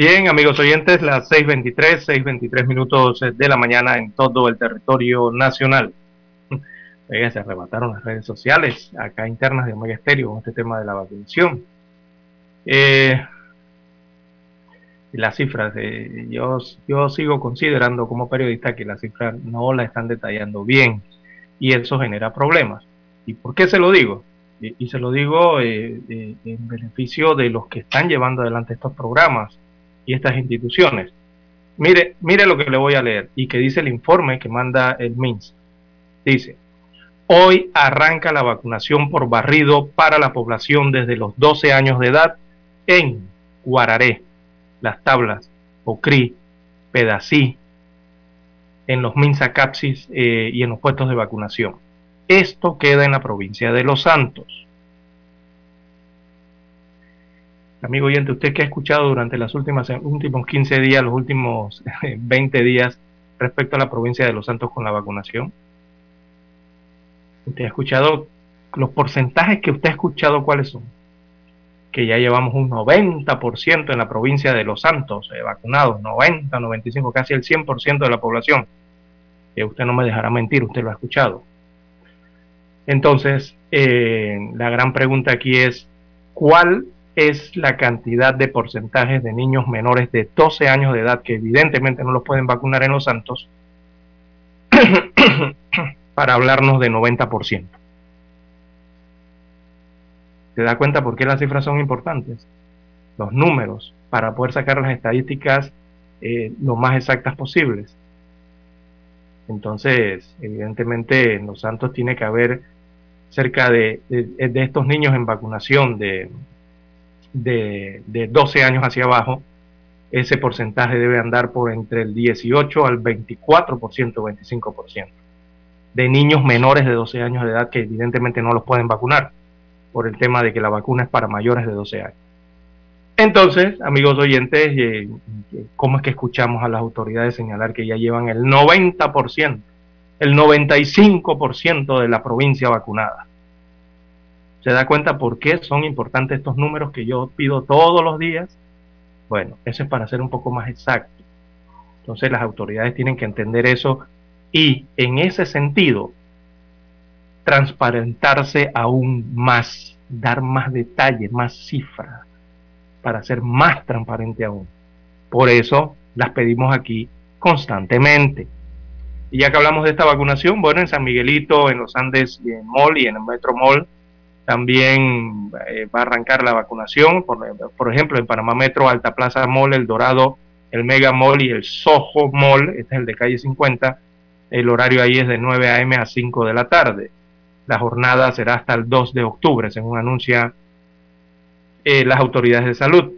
Bien, amigos oyentes, las 6.23, 6.23 minutos de la mañana en todo el territorio nacional. se arrebataron las redes sociales acá internas de Omega Estéreo con este tema de la vacunación. Eh, las cifras, eh, yo, yo sigo considerando como periodista que las cifras no la están detallando bien y eso genera problemas. ¿Y por qué se lo digo? Y, se lo digo eh, en beneficio de los que están llevando adelante estos programas y estas instituciones. Mire, mire lo que le voy a leer y que dice el informe que manda el MINS. Dice, hoy arranca la vacunación por barrido para la población desde los 12 años de edad en Guararé, Las Tablas, Ocri, Pedací, en los MINSACAPSIS eh, y en los puestos de vacunación. Esto queda en la provincia de Los Santos. Amigo oyente, usted que ha escuchado durante los últimos 15 días, los últimos 20 días respecto a la provincia de Los Santos con la vacunación. Usted ha escuchado los porcentajes que usted ha escuchado, ¿cuáles son? Que ya llevamos un 90% en la provincia de Los Santos eh, vacunados, 90, 95, casi el 100% de la población. Usted no me dejará mentir, usted lo ha escuchado. Entonces, eh, la gran pregunta aquí es, ¿cuál es la cantidad de porcentajes de niños menores de 12 años de edad que evidentemente no los pueden vacunar en los santos para hablarnos de 90%. ¿Se da cuenta por qué las cifras son importantes? Los números, para poder sacar las estadísticas eh, lo más exactas posibles. Entonces, evidentemente en los santos tiene que haber cerca de, estos niños en vacunación de, de, de 12 años hacia abajo, ese porcentaje debe andar por entre el 18 al 24%, 25%, de niños menores de 12 años de edad que evidentemente no los pueden vacunar por el tema de que la vacuna es para mayores de 12 años. Entonces, amigos oyentes, eh, ¿cómo es que escuchamos a las autoridades señalar que ya llevan el 90%, el 95% de la provincia vacunada? ¿Se da cuenta por qué son importantes estos números que yo pido todos los días? Bueno, eso es para ser un poco más exacto. Entonces las autoridades tienen que entender eso y en ese sentido transparentarse aún más, dar más detalles, más cifras, para ser más transparente aún. Por eso las pedimos aquí constantemente. Y ya que hablamos de esta vacunación, bueno, en San Miguelito, en los Andes y en Mall y en el Metro Mall, también eh, va a arrancar la vacunación, por, ejemplo, en Panamá Metro, Alta Plaza Mall, El Dorado, el Mega Mall y el Soho Mall, este es el de calle 50, el horario ahí es de 9 a.m. a 5 de la tarde. La jornada será hasta el 2 de octubre, según anuncia eh, las autoridades de salud.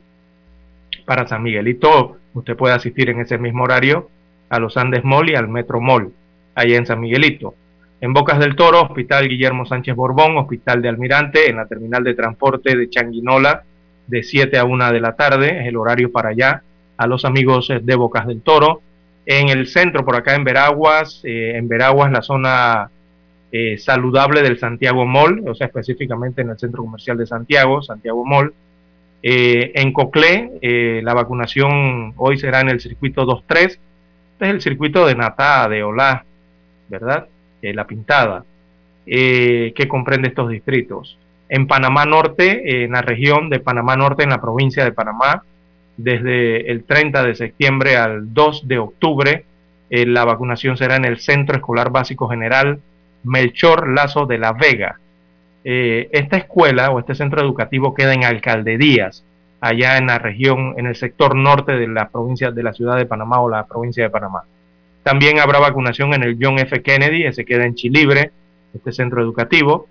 Para San Miguelito, usted puede asistir en ese mismo horario a los Andes Mall y al Metro Mall, allá en San Miguelito. En Bocas del Toro, Hospital Guillermo Sánchez Borbón, Hospital de Almirante, en la terminal de transporte de Changuinola, de 7 a 1 de la tarde, es el horario para allá, a los amigos eh, de Bocas del Toro. En el centro, por acá en Veraguas, eh, en Veraguas, la zona eh, saludable del Santiago Mall, o sea, específicamente en el centro comercial de Santiago, Santiago Mall. en Coclé, la vacunación hoy será en el circuito 2-3, este es el circuito de Natá, de Olá, ¿verdad? Eh, la Pintada, eh, que comprende estos distritos. En Panamá Norte, en la región de Panamá Norte, en la provincia de Panamá, desde el 30 de septiembre al 2 de octubre, eh, la vacunación será en el Centro Escolar Básico General Melchor Lazo de la Vega. esta escuela o este centro educativo queda en Alcaldías, allá en la región, en el sector norte de la provincia de la ciudad de Panamá o la provincia de Panamá. También habrá vacunación en el John F. Kennedy, ese queda en Chilibre, este centro educativo.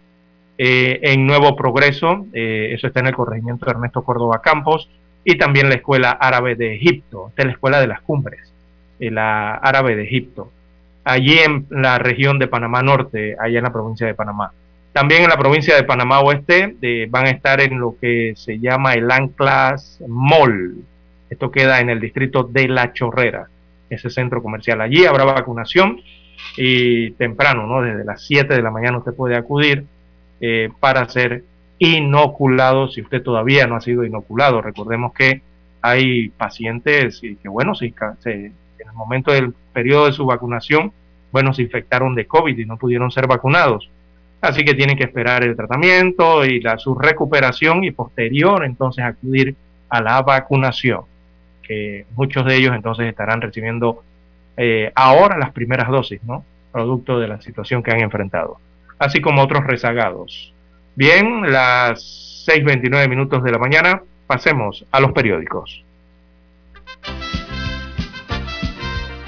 Eh, en Nuevo Progreso, eh, eso está en el corregimiento de Ernesto Córdoba Campos, y también la Escuela Árabe de Egipto, esta es la Escuela de las Cumbres, eh, la Árabe de Egipto, allí en la región de Panamá Norte, allá en la provincia de Panamá. También en la provincia de Panamá Oeste van a estar en lo que se llama el Anclas Mall. Esto queda en el distrito de La Chorrera ese centro comercial. Allí habrá vacunación y temprano, ¿no? Desde las 7 de la mañana usted puede acudir eh, para ser inoculado si usted todavía no ha sido inoculado. Recordemos que hay pacientes que, bueno, si, en el momento del periodo de su vacunación, bueno, se infectaron de COVID y no pudieron ser vacunados. Así que tienen que esperar el tratamiento y la, su recuperación y posterior entonces acudir a la vacunación muchos de ellos entonces estarán recibiendo eh, ahora las primeras dosis, ¿no? Producto de la situación que han enfrentado, así como otros rezagados. Bien, las 6.29 minutos de la mañana, pasemos a los periódicos.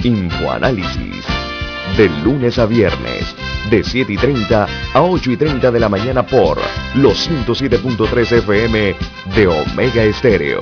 Infoanálisis, de lunes a viernes, de 7 y 30 a 8 y 30 de la mañana por los 107.3 FM de Omega Estéreo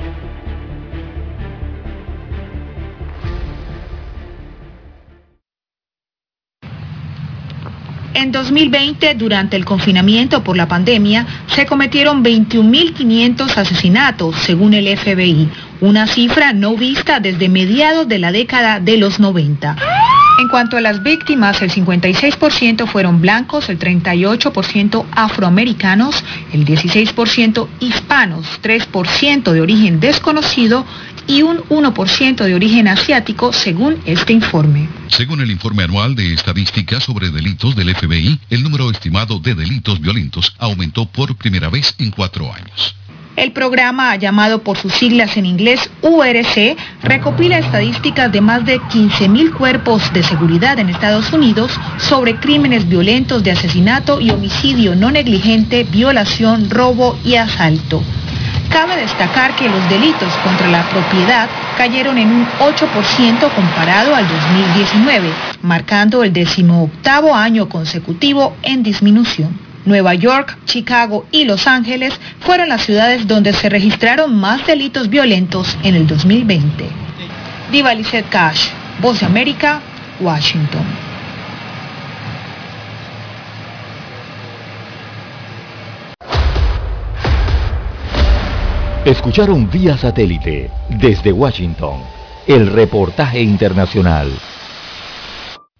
En 2020, durante el confinamiento por la pandemia, se cometieron 21.500 asesinatos, según el FBI, una cifra no vista desde mediados de la década de los 90. En cuanto a las víctimas, el 56% fueron blancos, el 38% afroamericanos, el 16% hispanos, 3% de origen desconocido y un 1% de origen asiático, según este informe. Según el informe anual de estadísticas sobre delitos del FBI, el número estimado de delitos violentos aumentó por primera vez en cuatro años. El programa, llamado por sus siglas en inglés URC, recopila estadísticas de más de 15.000 cuerpos de seguridad en Estados Unidos sobre crímenes violentos de asesinato y homicidio no negligente, violación, robo y asalto. Cabe destacar que los delitos contra la propiedad cayeron en un 8% comparado al 2019, marcando el decimoctavo año consecutivo en disminución. Nueva York, Chicago y Los Ángeles fueron las ciudades donde se registraron más delitos violentos en el 2020. Diva Lizette Cash, Voz de América, Washington. Escucharon vía satélite desde Washington el reportaje internacional.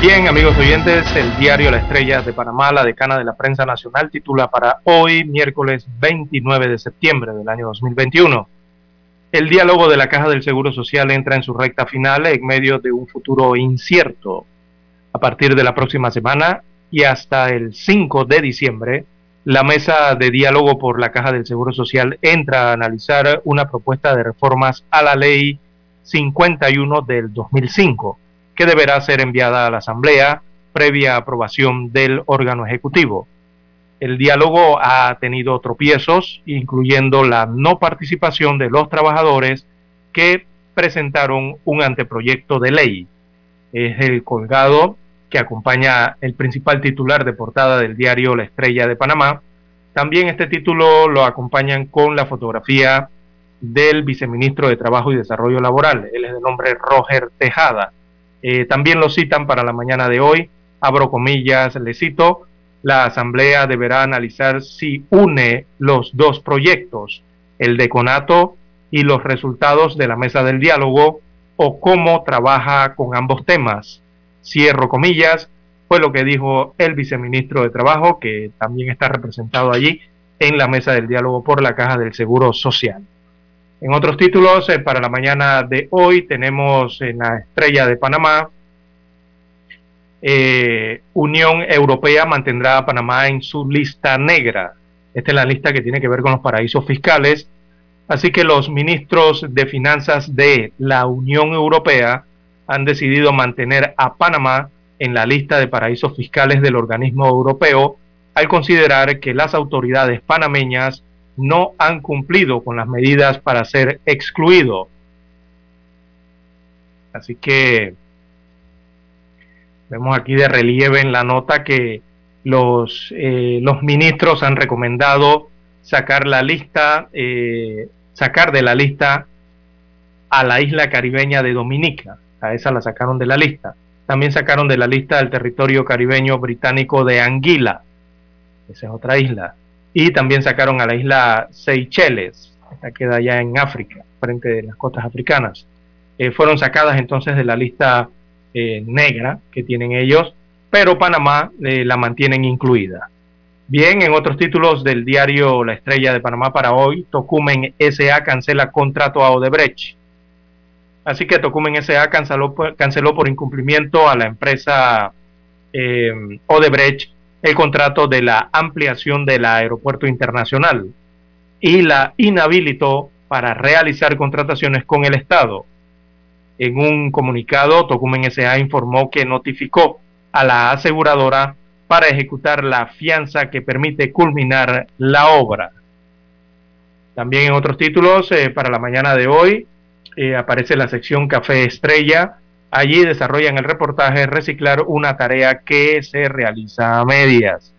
Bien, amigos oyentes, el diario La Estrella de Panamá, la decana de la prensa nacional, titula para hoy, miércoles 29 de septiembre del año 2021. El diálogo de la Caja del Seguro Social entra en su recta final en medio de un futuro incierto. A partir de la próxima semana y hasta el 5 de diciembre, la mesa de diálogo por la Caja del Seguro Social entra a analizar una propuesta de reformas a la ley 51 del 2005 que deberá ser enviada a la Asamblea previa aprobación del órgano ejecutivo. El diálogo ha tenido tropiezos, incluyendo la no participación de los trabajadores que presentaron un anteproyecto de ley. Es el colgado que acompaña el principal titular de portada del diario La Estrella de Panamá. También este título lo acompañan con la fotografía del viceministro de Trabajo y Desarrollo Laboral. Él es de nombre Roger Tejada. Eh, también lo citan para la mañana de hoy, abro comillas, le cito, la Asamblea deberá analizar si une los dos proyectos, el de Conato y los resultados de la mesa del diálogo, o cómo trabaja con ambos temas. Cierro comillas, fue lo que dijo el viceministro de Trabajo, que también está representado allí en la mesa del diálogo por la Caja del Seguro Social. En otros títulos, eh, para la mañana de hoy tenemos en la estrella de Panamá, eh, Unión Europea mantendrá a Panamá en su lista negra. Esta es la lista que tiene que ver con los paraísos fiscales. Así que los ministros de finanzas de la Unión Europea han decidido mantener a Panamá en la lista de paraísos fiscales del organismo europeo al considerar que las autoridades panameñas no han cumplido con las medidas para ser excluido. Así que vemos aquí de relieve en la nota que los, eh, los ministros han recomendado sacar la lista, eh, sacar de la lista a la isla caribeña de Dominica. A esa la sacaron de la lista. También sacaron de la lista el territorio caribeño británico de Anguila. Esa es otra isla y también sacaron a la isla Seychelles, esta queda allá en África, frente de las costas africanas. Eh, fueron sacadas entonces de la lista eh, negra que tienen ellos, pero Panamá eh, la mantienen incluida. Bien, en otros títulos del diario La Estrella de Panamá para hoy, Tocumen SA cancela contrato a Odebrecht. Así que Tocumen SA canceló, canceló por incumplimiento a la empresa Odebrecht el contrato de la ampliación del aeropuerto internacional. y la inhabilitó para realizar contrataciones con el Estado. En un comunicado, Tocumen S.A. informó que notificó a la aseguradora para ejecutar la fianza que permite culminar la obra. También en otros títulos, eh, para la mañana de hoy, eh, aparece la sección Café Estrella. Allí desarrollan el reportaje Reciclar una tarea que se realiza a medias.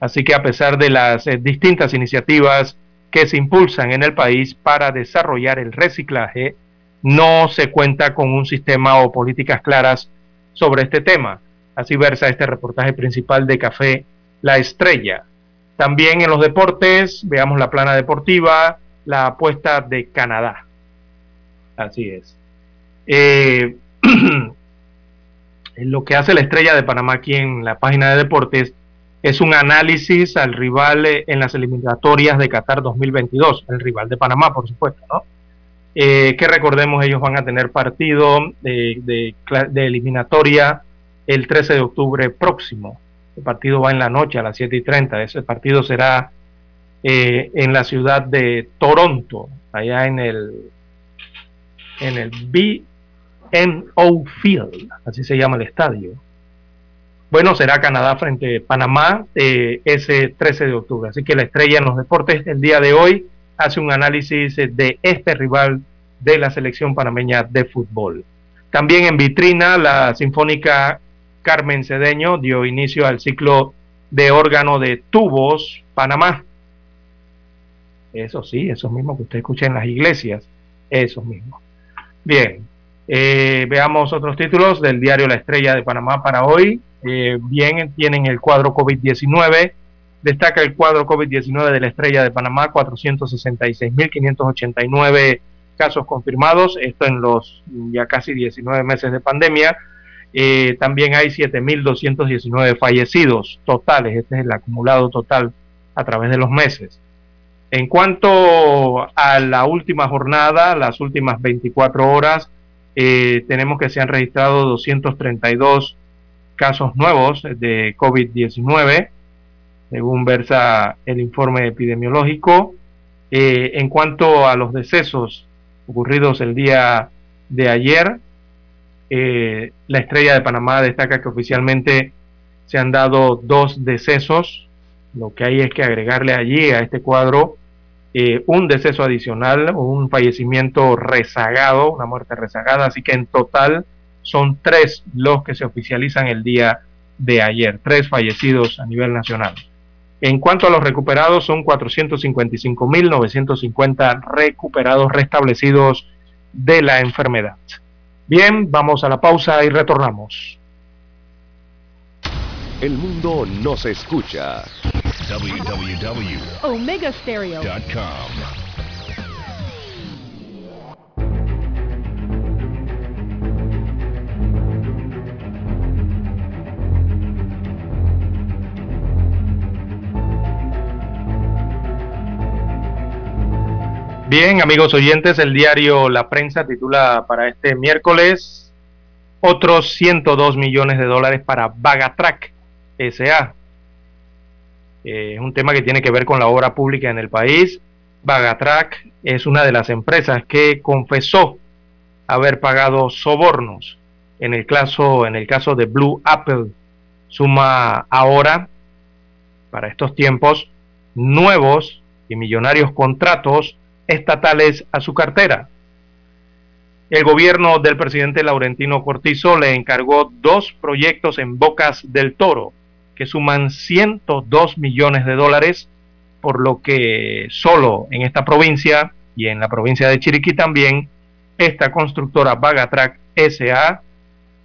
Así que a pesar de las eh, distintas iniciativas que se impulsan en el país para desarrollar el reciclaje, no se cuenta con un sistema o políticas claras sobre este tema. Así versa este reportaje principal de Café La Estrella. También en los deportes, veamos la plana deportiva, la apuesta de Canadá. Así es. Eh, lo que hace la Estrella de Panamá aquí en la página de deportes es un análisis al rival eh, en las eliminatorias de Qatar 2022, el rival de Panamá, por supuesto, ¿no? Eh, que recordemos, ellos van a tener partido de, eliminatoria el 13 de octubre próximo. El partido va en la noche a las 7 y 30. Ese partido será eh, en la ciudad de Toronto, allá en el, en el BMO Field, así se llama el estadio. Bueno, será Canadá frente a Panamá eh, ese 13 de octubre. Así que la estrella en los deportes el día de hoy hace un análisis de este rival de la selección panameña de fútbol. También en vitrina, la Sinfónica Carmen Cedeño dio inicio al ciclo de órgano de tubos Panamá. Eso sí, eso mismo que usted escucha en las iglesias, eso mismo. Bien, eh, veamos otros títulos del diario La Estrella de Panamá para hoy. Eh, bien tienen el cuadro COVID-19. Destaca el cuadro COVID-19 de la estrella de Panamá, 466.589 casos confirmados, esto en los ya casi 19 meses de pandemia. Eh, también hay 7.219 fallecidos totales, este es el acumulado total a través de los meses. En cuanto a la última jornada, las últimas 24 horas, eh, tenemos que se han registrado 232 casos nuevos de COVID-19, según versa el informe epidemiológico. Eh, en cuanto a los decesos ocurridos el día de ayer, eh, la estrella de Panamá destaca que oficialmente se han dado dos decesos. Lo que hay es que agregarle allí a este cuadro eh, un deceso adicional, un fallecimiento rezagado, una muerte rezagada. Así que en total son tres los que se oficializan el día de ayer, tres fallecidos a nivel nacional. En cuanto a los recuperados, son 455.950 recuperados restablecidos de la enfermedad. Bien, vamos a la pausa y retornamos. El mundo nos escucha. www.omegastereo.com Bien, amigos oyentes, el diario La Prensa titula para este miércoles otros 102 millones de dólares para Bagatrack SA. Eh, es un tema que tiene que ver con la obra pública en el país. Bagatrack es una de las empresas que confesó haber pagado sobornos. En el caso, en el caso de Blue Apple, suma ahora, para estos tiempos, nuevos y millonarios contratos estatales a su cartera. El gobierno del presidente Laurentino Cortizo le encargó dos proyectos en Bocas del Toro, que suman 102 millones de dólares, por lo que solo en esta provincia y en la provincia de Chiriquí también, esta constructora Bagatrack SA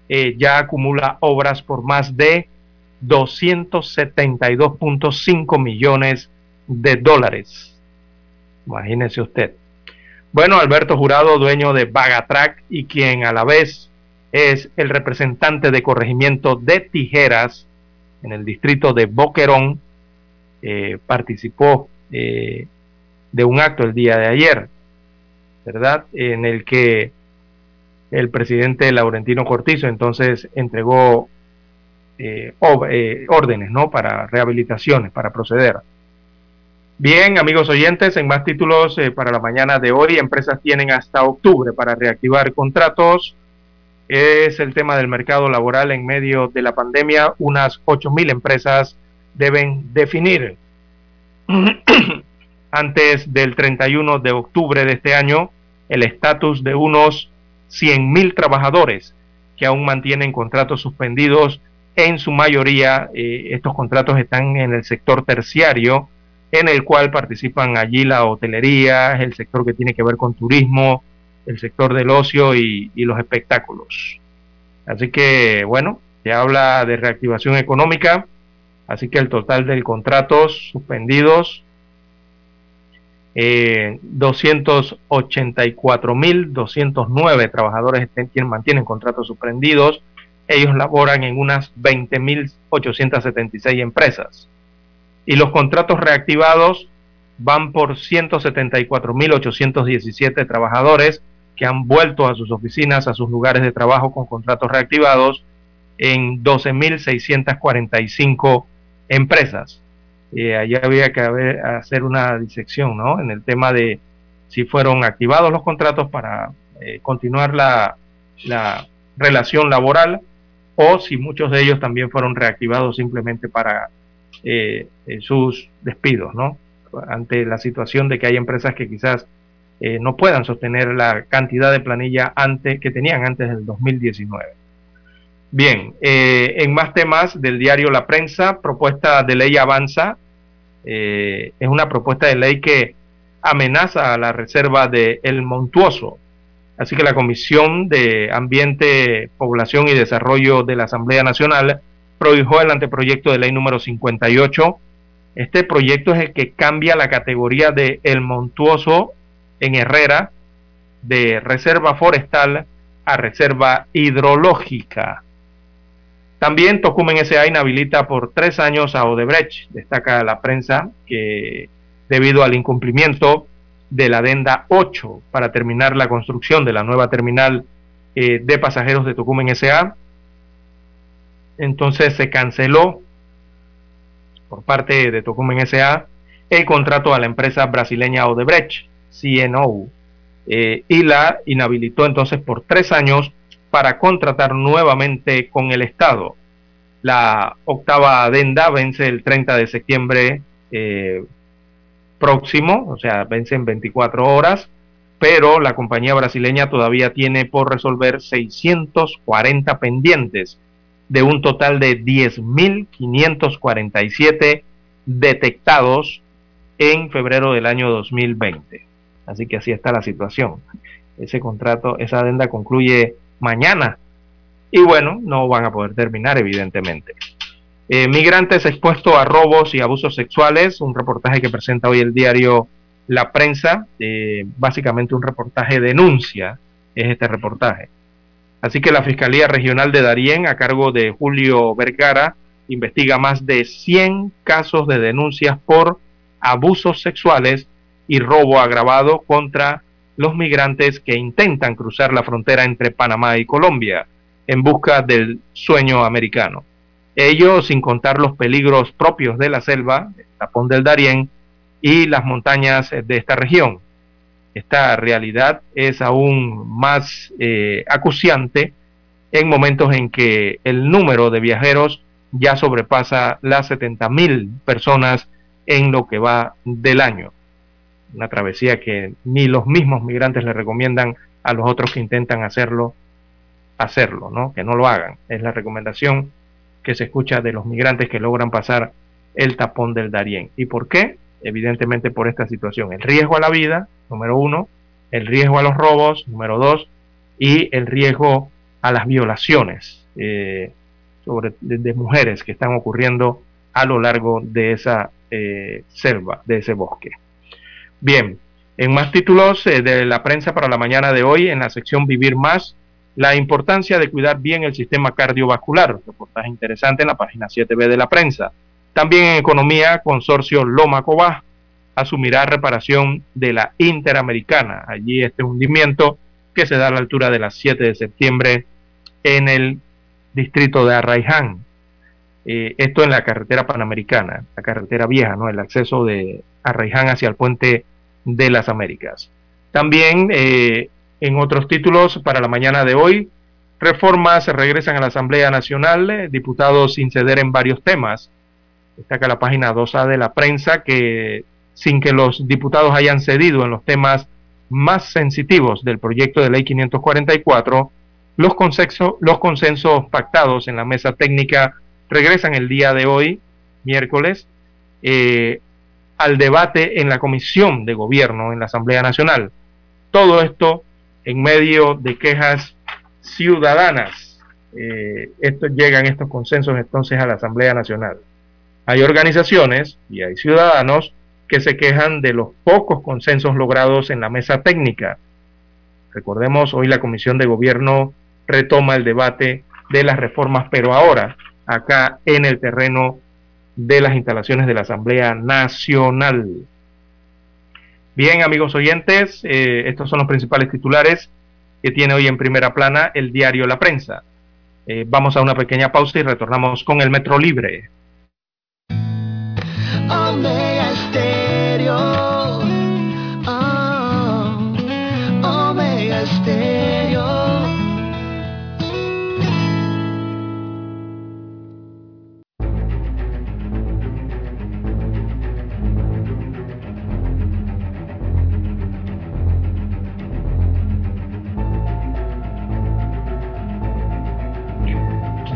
eh, ya acumula obras por más de 272.5 millones de dólares. Imagínese usted. Bueno, Alberto Jurado, dueño de Bagatrack y quien a la vez es el representante de corregimiento de Tijeras en el distrito de Boquerón, eh, participó eh, de un acto el día de ayer, ¿verdad? En el que el presidente Laurentino Cortizo entonces entregó eh, órdenes, ¿no? Para rehabilitaciones, para proceder. Bien, amigos oyentes, en más títulos eh, para la mañana de hoy, empresas tienen hasta octubre para reactivar contratos. Es el tema del mercado laboral en medio de la pandemia. Unas 8.000 empresas deben definir antes del 31 de octubre de este año el estatus de unos 100.000 trabajadores que aún mantienen contratos suspendidos. En su mayoría, eh, estos contratos están en el sector terciario en el cual participan allí la hotelería, el sector que tiene que ver con turismo, el sector del ocio y, los espectáculos. Así que, bueno, se habla de reactivación económica, así que el total de contratos suspendidos, eh, 284.209 trabajadores mantienen contratos suspendidos, ellos laboran en unas 20.876 empresas y los contratos reactivados van por 174.817 trabajadores que han vuelto a sus oficinas, a sus lugares de trabajo con contratos reactivados en 12.645 empresas. Eh, allí había que hacer una disección ¿no? en el tema de si fueron activados los contratos para eh, continuar la, la relación laboral o si muchos de ellos también fueron reactivados simplemente para eh, eh, sus despidos, ¿no? Ante la situación de que hay empresas que quizás eh, no puedan sostener la cantidad de planilla antes, que tenían antes del 2019. Bien, en más temas del diario La Prensa, propuesta de ley avanza. es una propuesta de ley que amenaza a la reserva de El Montuoso. Así que la Comisión de Ambiente, Población y Desarrollo de la Asamblea Nacional prohijó el anteproyecto de ley número 58. Este proyecto es el que cambia la categoría de El Montuoso en Herrera de reserva forestal a reserva hidrológica. También Tocumen S.A. inhabilita por tres años a Odebrecht. Destaca la prensa que debido al incumplimiento de la adenda 8 para terminar la construcción de la nueva terminal eh, de pasajeros de Tocumen S.A., entonces se canceló por parte de Tocumen SA el contrato a la empresa brasileña Odebrecht, CNO, eh, y la inhabilitó entonces por tres años para contratar nuevamente con el Estado. La octava adenda vence el 30 de septiembre eh, próximo, o sea, vence en 24 horas, pero la compañía brasileña todavía tiene por resolver 640 pendientes de un total de 10.547 detectados en febrero del año 2020. Así que así está la situación. Ese contrato, esa adenda concluye mañana y bueno, no van a poder terminar evidentemente. Eh, migrantes expuestos a robos y abusos sexuales, un reportaje que presenta hoy el diario La Prensa, eh, básicamente un reportaje denuncia, es este reportaje. Así que la Fiscalía Regional de Darién, a cargo de Julio Vergara, investiga más de 100 casos de denuncias por abusos sexuales y robo agravado contra los migrantes que intentan cruzar la frontera entre Panamá y Colombia en busca del sueño americano. Ello sin contar los peligros propios de la selva, el tapón del Darién y las montañas de esta región esta realidad es aún más eh, acuciante en momentos en que el número de viajeros ya sobrepasa las 70.000 personas en lo que va del año. Una travesía que ni los mismos migrantes le recomiendan a los otros que intentan hacerlo, hacerlo, ¿no? Que no lo hagan. Es la recomendación que se escucha de los migrantes que logran pasar el tapón del Darién. ¿Y por qué? Evidentemente por esta situación. El riesgo a la vida, número uno, el riesgo a los robos, número dos, y el riesgo a las violaciones eh, sobre, de, mujeres que están ocurriendo a lo largo de esa eh, selva, de ese bosque. Bien, en más títulos eh, de la prensa para la mañana de hoy, en la sección Vivir Más, la importancia de cuidar bien el sistema cardiovascular, reportaje interesante en la página 7B de la prensa. También en economía, consorcio Loma Cobá asumirá reparación de la Interamericana. Allí este hundimiento que se da a la altura de las 7 de septiembre en el distrito de Arraiján. Eh, esto en la carretera panamericana, la carretera vieja, ¿no? El acceso de Arraiján hacia el puente de las Américas. También eh, en otros títulos para la mañana de hoy, reformas regresan a la Asamblea Nacional, eh, diputados sin ceder en varios temas. Destaca la página 2A de la prensa que sin que los diputados hayan cedido en los temas más sensitivos del proyecto de ley 544, los los consensos pactados en la mesa técnica regresan el día de hoy, miércoles, eh, al debate en la Comisión de Gobierno en la Asamblea Nacional. Todo esto en medio de quejas ciudadanas. Eh, esto, llegan estos consensos entonces a la Asamblea Nacional. Hay organizaciones y hay ciudadanos que se quejan de los pocos consensos logrados en la mesa técnica. Recordemos, hoy la Comisión de Gobierno retoma el debate de las reformas, pero ahora acá en el terreno de las instalaciones de la Asamblea Nacional. Bien, amigos oyentes, eh, estos son los principales titulares que tiene hoy en primera plana el diario La Prensa. Eh, vamos a una pequeña pausa y retornamos con el Metro Libre.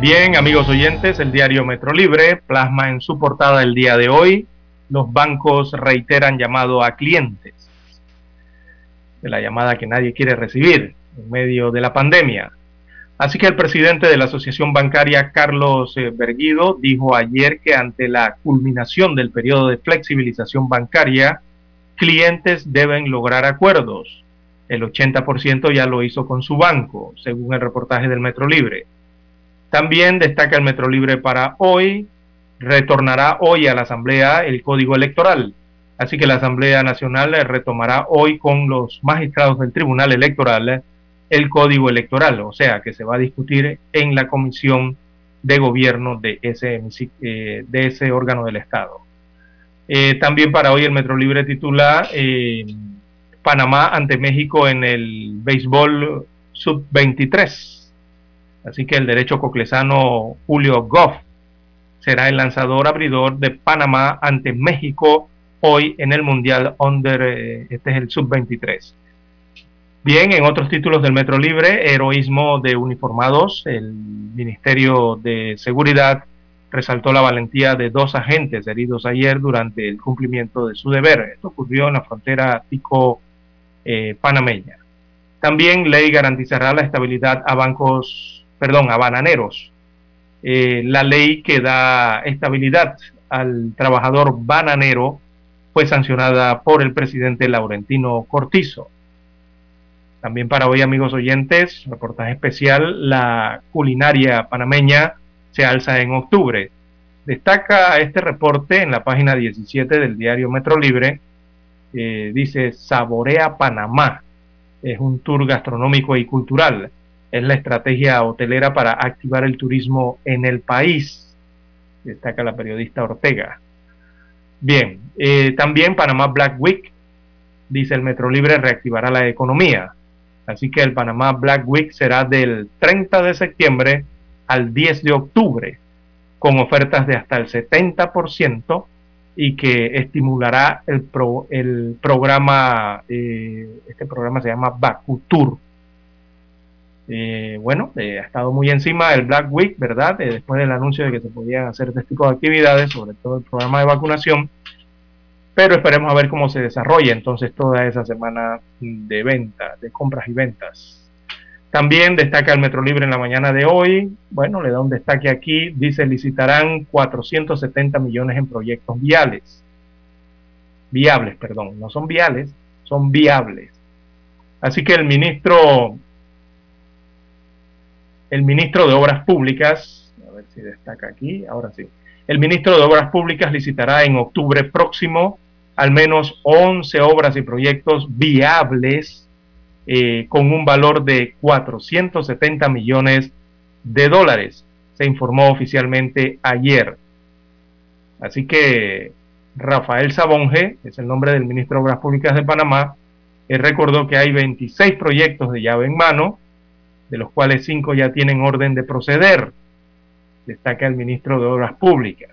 Bien, amigos oyentes, el diario Metro Libre plasma en su portada el día de hoy, los bancos reiteran llamado a clientes, de la llamada que nadie quiere recibir en medio de la pandemia. Así que el presidente de la Asociación Bancaria, Carlos eh, Berguido, dijo ayer que ante la culminación del periodo de flexibilización bancaria, clientes deben lograr acuerdos. El 80% ya lo hizo con su banco, según el reportaje del Metro Libre. También destaca el Metro Libre para hoy, retornará hoy a la Asamblea el Código Electoral. Así que la Asamblea Nacional retomará hoy con los magistrados del Tribunal Electoral el Código Electoral, o sea que se va a discutir en la Comisión de Gobierno de ese, eh, de ese órgano del Estado. Eh, también para hoy el Metro Libre titula eh, Panamá ante México en el béisbol sub-23. Así que el derecho coclesano Julio Goff será el lanzador abridor de Panamá ante México hoy en el Mundial Under, eh, este es el Sub-23. Bien, en otros títulos del Metro Libre, heroísmo de uniformados, el Ministerio de Seguridad resaltó la valentía de dos agentes heridos ayer durante el cumplimiento de su deber. Esto ocurrió en la frontera tico-panameña. También ley garantizará la estabilidad a bancos perdón, a bananeros. Eh, la ley que da estabilidad al trabajador bananero fue sancionada por el presidente Laurentino Cortizo. También para hoy, amigos oyentes, reportaje especial, la culinaria panameña se alza en octubre. Destaca este reporte en la página 17 del diario Metro Libre. Dice, Saborea Panamá. Es un tour gastronómico y cultural es la estrategia hotelera para activar el turismo en el país, destaca la periodista Ortega. Bien, eh, también Panamá Black Week, dice el Metro Libre, reactivará la economía. Así que el Panamá Black Week será del 30 de septiembre al 10 de octubre, con ofertas de hasta el 70% y que estimulará el, el programa, eh, este programa se llama Bacutur eh, bueno, eh, ha estado muy encima del Black Week, ¿verdad? Eh, después del anuncio de que se podían hacer este tipo de actividades, sobre todo el programa de vacunación. Pero esperemos a ver cómo se desarrolla entonces toda esa semana de venta, de compras y ventas. También destaca el Metro Libre en la mañana de hoy. Bueno, le da un destaque aquí. Dice, licitarán 470 millones en proyectos viales. Viables, perdón. No son viales, son viables. Así que el ministro el ministro de Obras Públicas, a ver si destaca aquí, ahora sí, el ministro de Obras Públicas licitará en octubre próximo al menos 11 obras y proyectos viables eh, con un valor de 470 millones de dólares. se informó oficialmente ayer. Así que Rafael Sabonge, es el nombre del ministro de Obras Públicas de Panamá, recordó que hay 26 proyectos de llave en mano, de los cuales 5 ya tienen orden de proceder, destaca el ministro de Obras Públicas.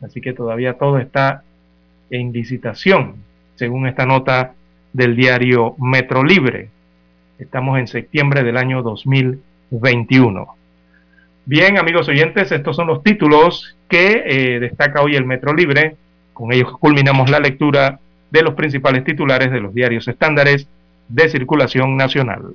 Así que todavía todo está en licitación, según esta nota del diario Metro Libre. Estamos en septiembre del año 2021. Bien, amigos oyentes, estos son los títulos que eh, destaca hoy el Metro Libre. Con ellos culminamos la lectura de los principales titulares de los diarios estándares de circulación nacional.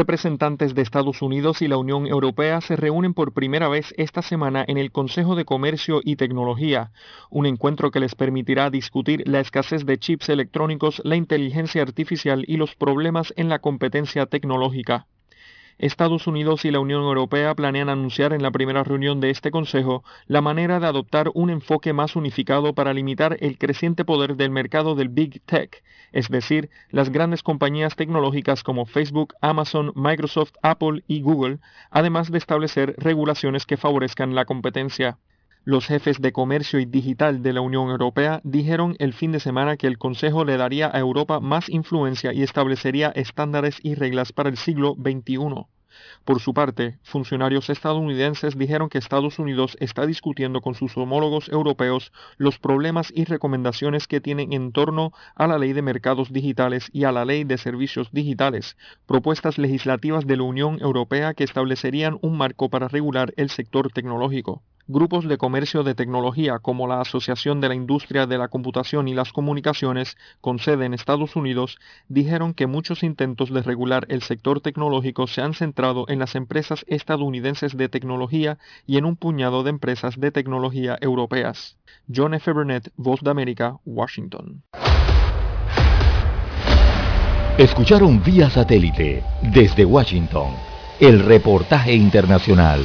Representantes de Estados Unidos y la Unión Europea se reúnen por primera vez esta semana en el Consejo de Comercio y Tecnología, un encuentro que les permitirá discutir la escasez de chips electrónicos, la inteligencia artificial y los problemas en la competencia tecnológica. Estados Unidos y la Unión Europea planean anunciar en la primera reunión de este Consejo la manera de adoptar un enfoque más unificado para limitar el creciente poder del mercado del Big Tech, es decir, las grandes compañías tecnológicas como Facebook, Amazon, Microsoft, Apple y Google, además de establecer regulaciones que favorezcan la competencia. Los jefes de comercio y digital de la Unión Europea dijeron el fin de semana que el Consejo le daría a Europa más influencia y establecería estándares y reglas para el siglo XXI. Por su parte, funcionarios estadounidenses dijeron que Estados Unidos está discutiendo con sus homólogos europeos los problemas y recomendaciones que tienen en torno a la ley de mercados digitales y a la ley de servicios digitales, propuestas legislativas de la Unión Europea que establecerían un marco para regular el sector tecnológico. Grupos de comercio de tecnología como la Asociación de la Industria de la Computación y las Comunicaciones, con sede en Estados Unidos, dijeron que muchos intentos de regular el sector tecnológico se han centrado en las empresas estadounidenses de tecnología y en un puñado de empresas de tecnología europeas. John F. Burnett, Voz de América, Washington. Escucharon vía satélite desde Washington el reportaje internacional.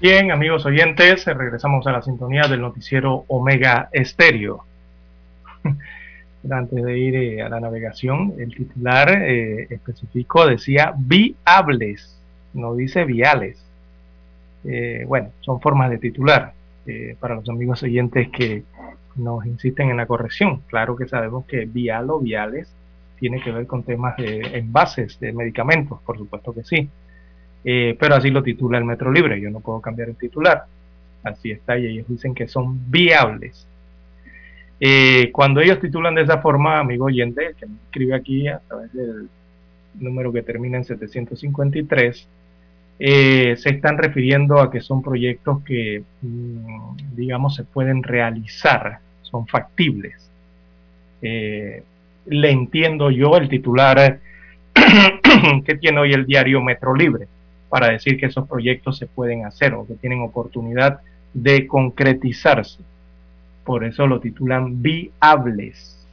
Bien, amigos oyentes, regresamos a la sintonía del noticiero Omega Estéreo. Antes de ir eh, a la navegación, el titular eh, específico decía viables, no dice viales. Eh, bueno, son formas de titular para los amigos oyentes que nos insisten en la corrección. Claro que sabemos que vial o viales tiene que ver con temas de envases de medicamentos, por supuesto que sí. Eh, pero así lo titula el Metro Libre, yo no puedo cambiar el titular. Así está, y ellos dicen que son viables. Eh, cuando ellos titulan de esa forma, amigo oyente, que me escribe aquí a través del número que termina en 753, eh, se están refiriendo a que son proyectos que, mm, digamos, se pueden realizar, son factibles. le entiendo yo el titular que tiene hoy el diario Metro Libre para decir que esos proyectos se pueden hacer o que tienen oportunidad de concretizarse. Por eso lo titulan viables.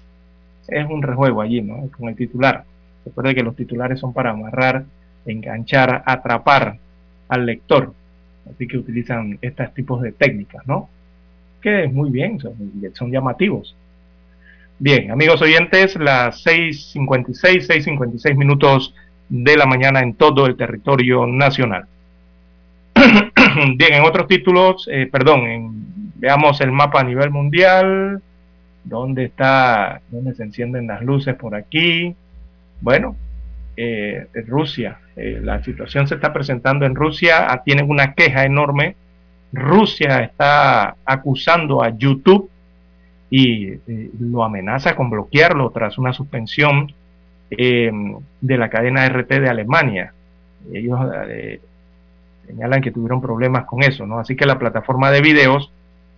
Es un rejuego allí, ¿no? Con el titular. Recuerde que los titulares son para amarrar, enganchar, atrapar al lector. Así que utilizan estos tipos de técnicas, ¿no? Que es muy bien, son, son llamativos. Bien, amigos oyentes, las 6.56, 6.56 minutos de la mañana en todo el territorio nacional. Bien, en otros títulos, eh, perdón, veamos el mapa a nivel mundial, dónde está, dónde se encienden las luces por aquí. Bueno, eh, Rusia, eh, la situación se está presentando en Rusia, ah, tienen una queja enorme. Rusia está acusando a YouTube y lo amenaza con bloquearlo tras una suspensión eh, de la cadena RT de Alemania. Ellos eh, señalan que tuvieron problemas con eso, ¿no? Así que la plataforma de videos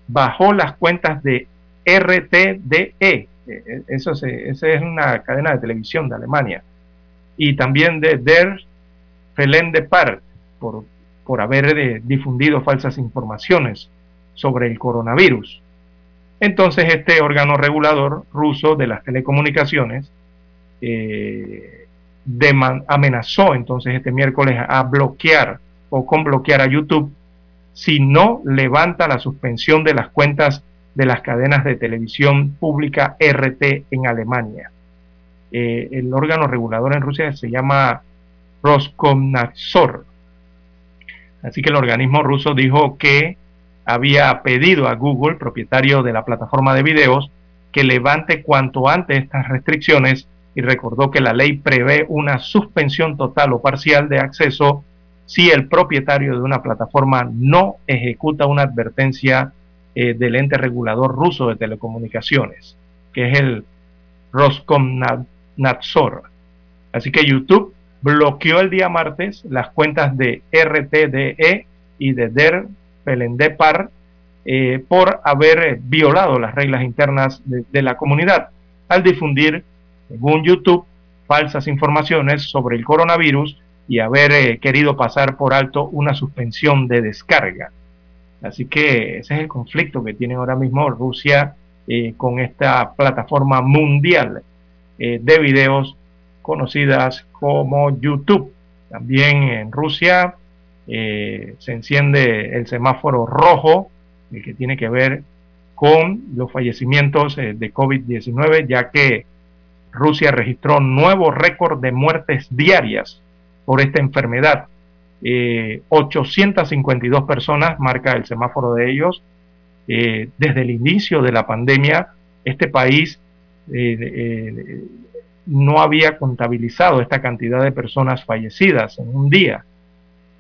bajó las cuentas de RTDE. Eh, eso esa es una cadena de televisión de Alemania. Y también de Der Felende Part, por, por haber difundido falsas informaciones sobre el coronavirus. Entonces este órgano regulador ruso de las telecomunicaciones eh, amenazó entonces este miércoles a bloquear o con bloquear a YouTube si no levanta la suspensión de las cuentas de las cadenas de televisión pública RT en Alemania. Eh, el órgano regulador en Rusia se llama Roskomnadzor. Así que el organismo ruso dijo que había pedido a Google, propietario de la plataforma de videos, que levante cuanto antes estas restricciones y recordó que la ley prevé una suspensión total o parcial de acceso si el propietario de una plataforma no ejecuta una advertencia eh, del ente regulador ruso de telecomunicaciones, que es el Roskomnadzor. Así que YouTube bloqueó el día martes las cuentas de RTDE y de Der Pelendepar eh, por haber violado las reglas internas de la comunidad al difundir según YouTube, falsas informaciones sobre el coronavirus y haber eh, querido pasar por alto una suspensión de descarga. Así que ese es el conflicto que tiene ahora mismo Rusia eh, con esta plataforma mundial eh, de videos conocidas como YouTube. También en Rusia se enciende el semáforo rojo, el que tiene que ver con los fallecimientos de COVID-19, ya que Rusia registró nuevo récord de muertes diarias por esta enfermedad. 852 eh, personas, marca el semáforo de ellos. Eh, desde el inicio de la pandemia, este país eh, no había contabilizado esta cantidad de personas fallecidas en un día.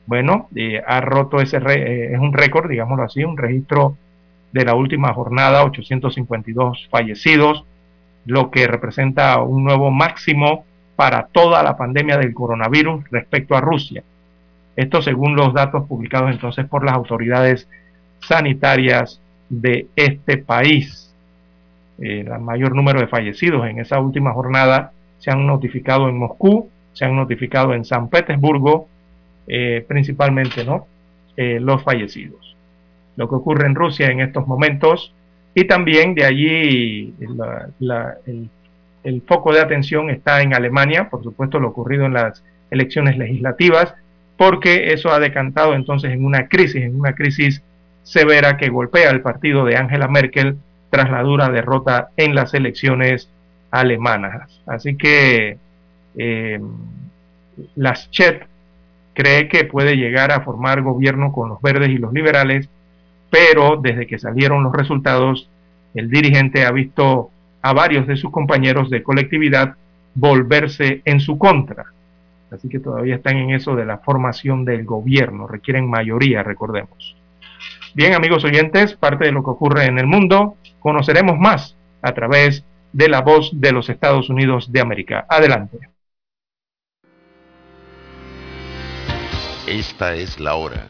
Bueno, ha roto ese, es un récord, digámoslo así, un registro de la última jornada, 852 fallecidos, lo que representa un nuevo máximo para toda la pandemia del coronavirus respecto a Rusia. Esto según los datos publicados entonces por las autoridades sanitarias de este país. el mayor número de fallecidos en esa última jornada se han notificado en Moscú, se han notificado en San Petersburgo, eh, principalmente ¿no? Eh, los fallecidos. Lo que ocurre en Rusia en estos momentos y también de allí el, foco de atención está en Alemania, por supuesto lo ocurrido en las elecciones legislativas, porque eso ha decantado entonces en una crisis, en una crisis severa que golpea al partido de Angela Merkel tras la dura derrota en las elecciones alemanas. Así que eh, las Chet cree que puede llegar a formar gobierno con los verdes y los liberales, pero desde que salieron los resultados, el dirigente ha visto a varios de sus compañeros de colectividad volverse en su contra. Así que todavía están en eso de la formación del gobierno, requieren mayoría, recordemos. Bien, amigos oyentes, parte de lo que ocurre en el mundo, conoceremos más a través de la voz de los Estados Unidos de América. Adelante. Esta es la hora.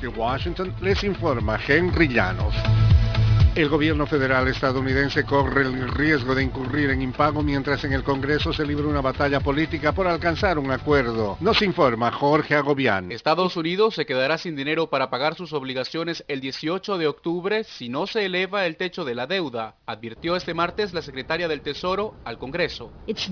De Washington les informa Henry Llanos. El gobierno federal estadounidense corre el riesgo de incurrir en impago mientras en el Congreso se libra una batalla política por alcanzar un acuerdo. Nos informa Jorge Agobián. Estados Unidos se quedará sin dinero para pagar sus obligaciones el 18 de octubre si no se eleva el techo de la deuda, advirtió este martes la secretaria del Tesoro al Congreso. Es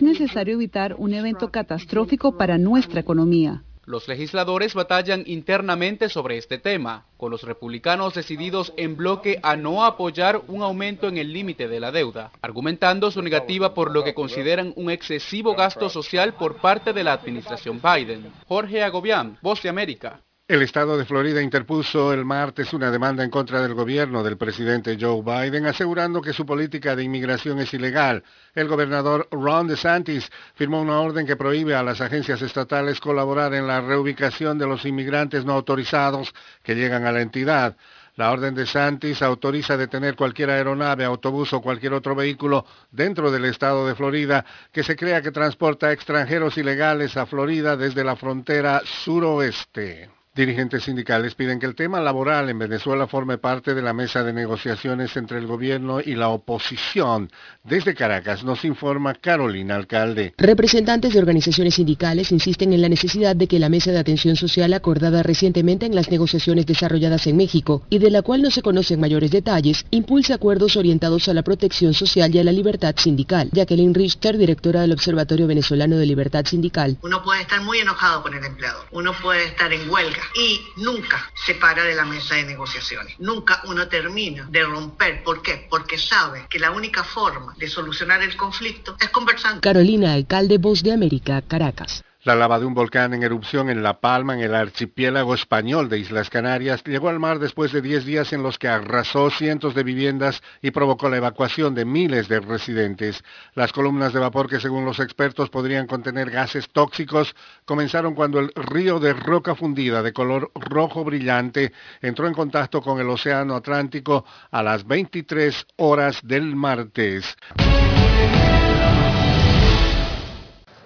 necesario evitar un evento catastrófico para nuestra economía. Los legisladores batallan internamente sobre este tema, con los republicanos decididos en bloque a no apoyar un aumento en el límite de la deuda, argumentando su negativa por lo que consideran un excesivo gasto social por parte de la administración Biden. Jorge Agobián, Voz de América. El estado de Florida interpuso el martes una demanda en contra del gobierno del presidente Joe Biden, asegurando que su política de inmigración es ilegal. El gobernador Ron DeSantis firmó una orden que prohíbe a las agencias estatales colaborar en la reubicación de los inmigrantes no autorizados que llegan a la entidad. La orden de Santis autoriza detener cualquier aeronave, autobús o cualquier otro vehículo dentro del estado de Florida que se crea que transporta extranjeros ilegales a Florida desde la frontera suroeste. Dirigentes sindicales piden que el tema laboral en Venezuela forme parte de la mesa de negociaciones entre el gobierno y la oposición. Desde Caracas nos informa Carolina Alcalde. Representantes de organizaciones sindicales insisten en la necesidad de que la mesa de atención social acordada recientemente en las negociaciones desarrolladas en México y de la cual no se conocen mayores detalles, impulse acuerdos orientados a la protección social y a la libertad sindical. Jacqueline Richter, directora del Observatorio Venezolano de Libertad Sindical. Uno puede estar muy enojado con el empleador, uno puede estar en huelga y nunca se para de la mesa de negociaciones. Nunca uno termina de romper. ¿Por qué? Porque sabe que la única forma de solucionar el conflicto es conversando. Carolina, alcalde Voz de América, Caracas. La lava de un volcán en erupción en La Palma, en el archipiélago español de Islas Canarias, llegó al mar después de 10 días en los que arrasó cientos de viviendas y provocó la evacuación de miles de residentes. Las columnas de vapor que según los expertos podrían contener gases tóxicos comenzaron cuando el río de roca fundida de color rojo brillante entró en contacto con el Océano Atlántico a las 23 horas del martes.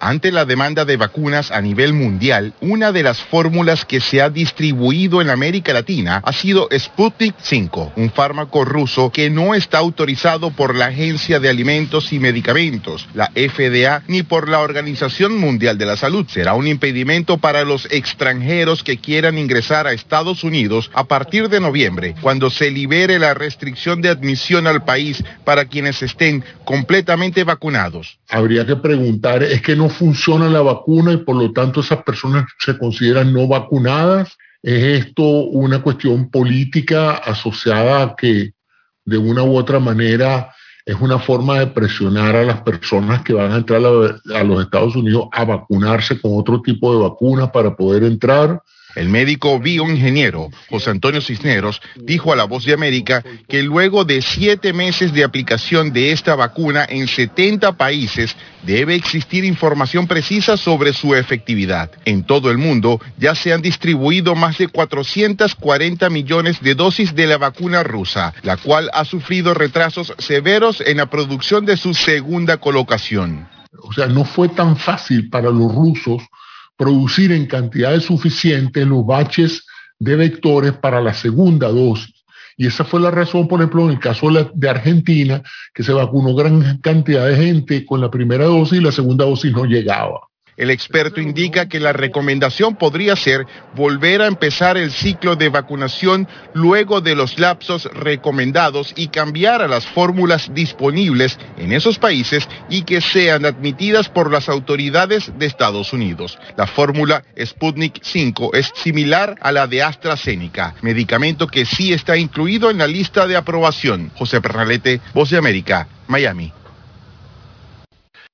Ante la demanda de vacunas a nivel mundial, una de las fórmulas que se ha distribuido en América Latina ha sido Sputnik 5, un fármaco ruso que no está autorizado por la Agencia de Alimentos y Medicamentos, la FDA, ni por la Organización Mundial de la Salud. Será un impedimento para los extranjeros que quieran ingresar a Estados Unidos a partir de noviembre, cuando se libere la restricción de admisión al país para quienes estén completamente vacunados. Habría que preguntar, ¿es que no funciona la vacuna y por lo tanto esas personas se consideran no vacunadas? ¿Es esto una cuestión política asociada a que de una u otra manera es una forma de presionar a las personas que van a entrar a, los Estados Unidos a vacunarse con otro tipo de vacuna para poder entrar? El médico bioingeniero José Antonio Cisneros dijo a La Voz de América que luego de siete meses de aplicación de esta vacuna en 70 países, debe existir información precisa sobre su efectividad. En todo el mundo ya se han distribuido más de 440 millones de dosis de la vacuna rusa, la cual ha sufrido retrasos severos en la producción de su segunda colocación. O sea, no fue tan fácil para los rusos producir en cantidades suficientes los baches de vectores para la segunda dosis. Y esa fue la razón, por ejemplo, en el caso de Argentina, que se vacunó gran cantidad de gente con la primera dosis y la segunda dosis no llegaba. El experto indica que la recomendación podría ser volver a empezar el ciclo de vacunación luego de los lapsos recomendados y cambiar a las fórmulas disponibles en esos países y que sean admitidas por las autoridades de Estados Unidos. La fórmula Sputnik 5 es similar a la de AstraZeneca, medicamento que sí está incluido en la lista de aprobación. José Pernalete, Voz de América, Miami.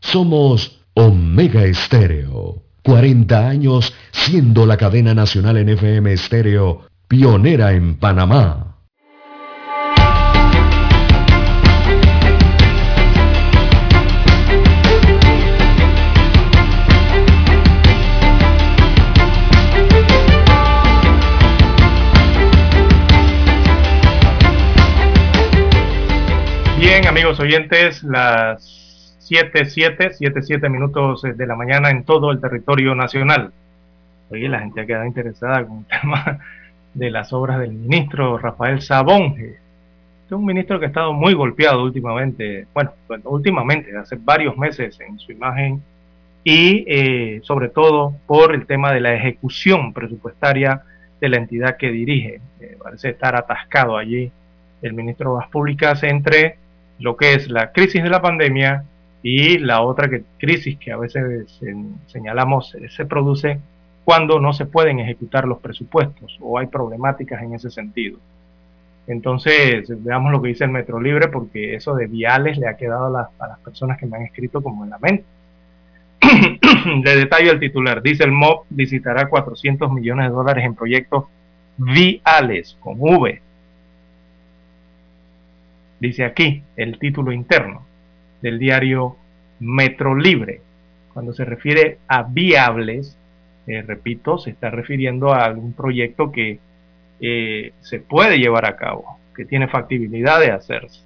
Somos Omega Estéreo. 40 años siendo la cadena nacional en FM Estéreo, pionera en Panamá. Bien, amigos oyentes, las 7, 7, 7, 7 minutos de la mañana en todo el territorio nacional. Oye, la gente ha quedado interesada con el tema de las obras del ministro Rafael Sabonge. Es un ministro que ha estado muy golpeado últimamente, bueno últimamente, hace varios meses en su imagen y eh, sobre todo por el tema de la ejecución presupuestaria de la entidad que dirige. Eh, parece estar atascado allí el ministro de Obras Públicas entre lo que es la crisis de la pandemia y la otra crisis que a veces señalamos se produce cuando no se pueden ejecutar los presupuestos o hay problemáticas en ese sentido. Entonces, veamos lo que dice el Metro Libre, porque eso de viales le ha quedado a las, a las personas que me han escrito como en la mente. de detalle el titular, dice el MOB visitará 400 millones de dólares en proyectos viales con V. Dice aquí el título interno del diario Metro Libre. Cuando se refiere a viables, eh, repito, se está refiriendo a algún proyecto que eh, se puede llevar a cabo, que tiene factibilidad de hacerse,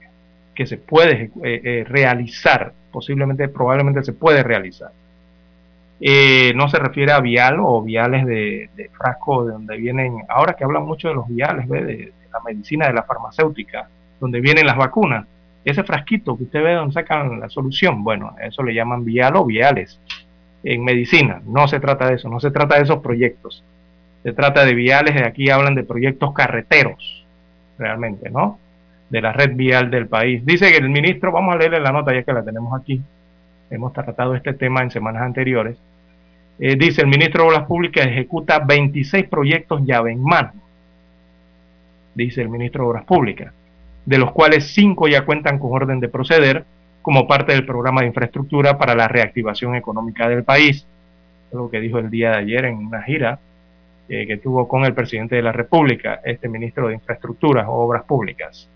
que se puede eh, eh, realizar, posiblemente, probablemente se puede realizar. No se refiere a vial o viales de, frasco de donde vienen, ahora que hablan mucho de los viales, de la medicina, de la farmacéutica, donde vienen las vacunas. Ese frasquito que usted ve donde sacan la solución, bueno, eso le llaman vial o viales en medicina. No se trata de eso, no se trata de esos proyectos. Se trata de viales, aquí hablan de proyectos carreteros, realmente, ¿no? De la red vial del país. Dice que el ministro, vamos a leerle la nota ya que la tenemos aquí, hemos tratado este tema en semanas anteriores. Eh, dice el ministro de Obras Públicas ejecuta 26 proyectos llave en mano, dice el ministro de Obras Públicas, de los cuales 5 ya cuentan con orden de proceder como parte del programa de infraestructura para la reactivación económica del país. Lo que dijo el día de ayer en una gira eh, que tuvo con el presidente de la República, este ministro de Infraestructura o Obras Públicas.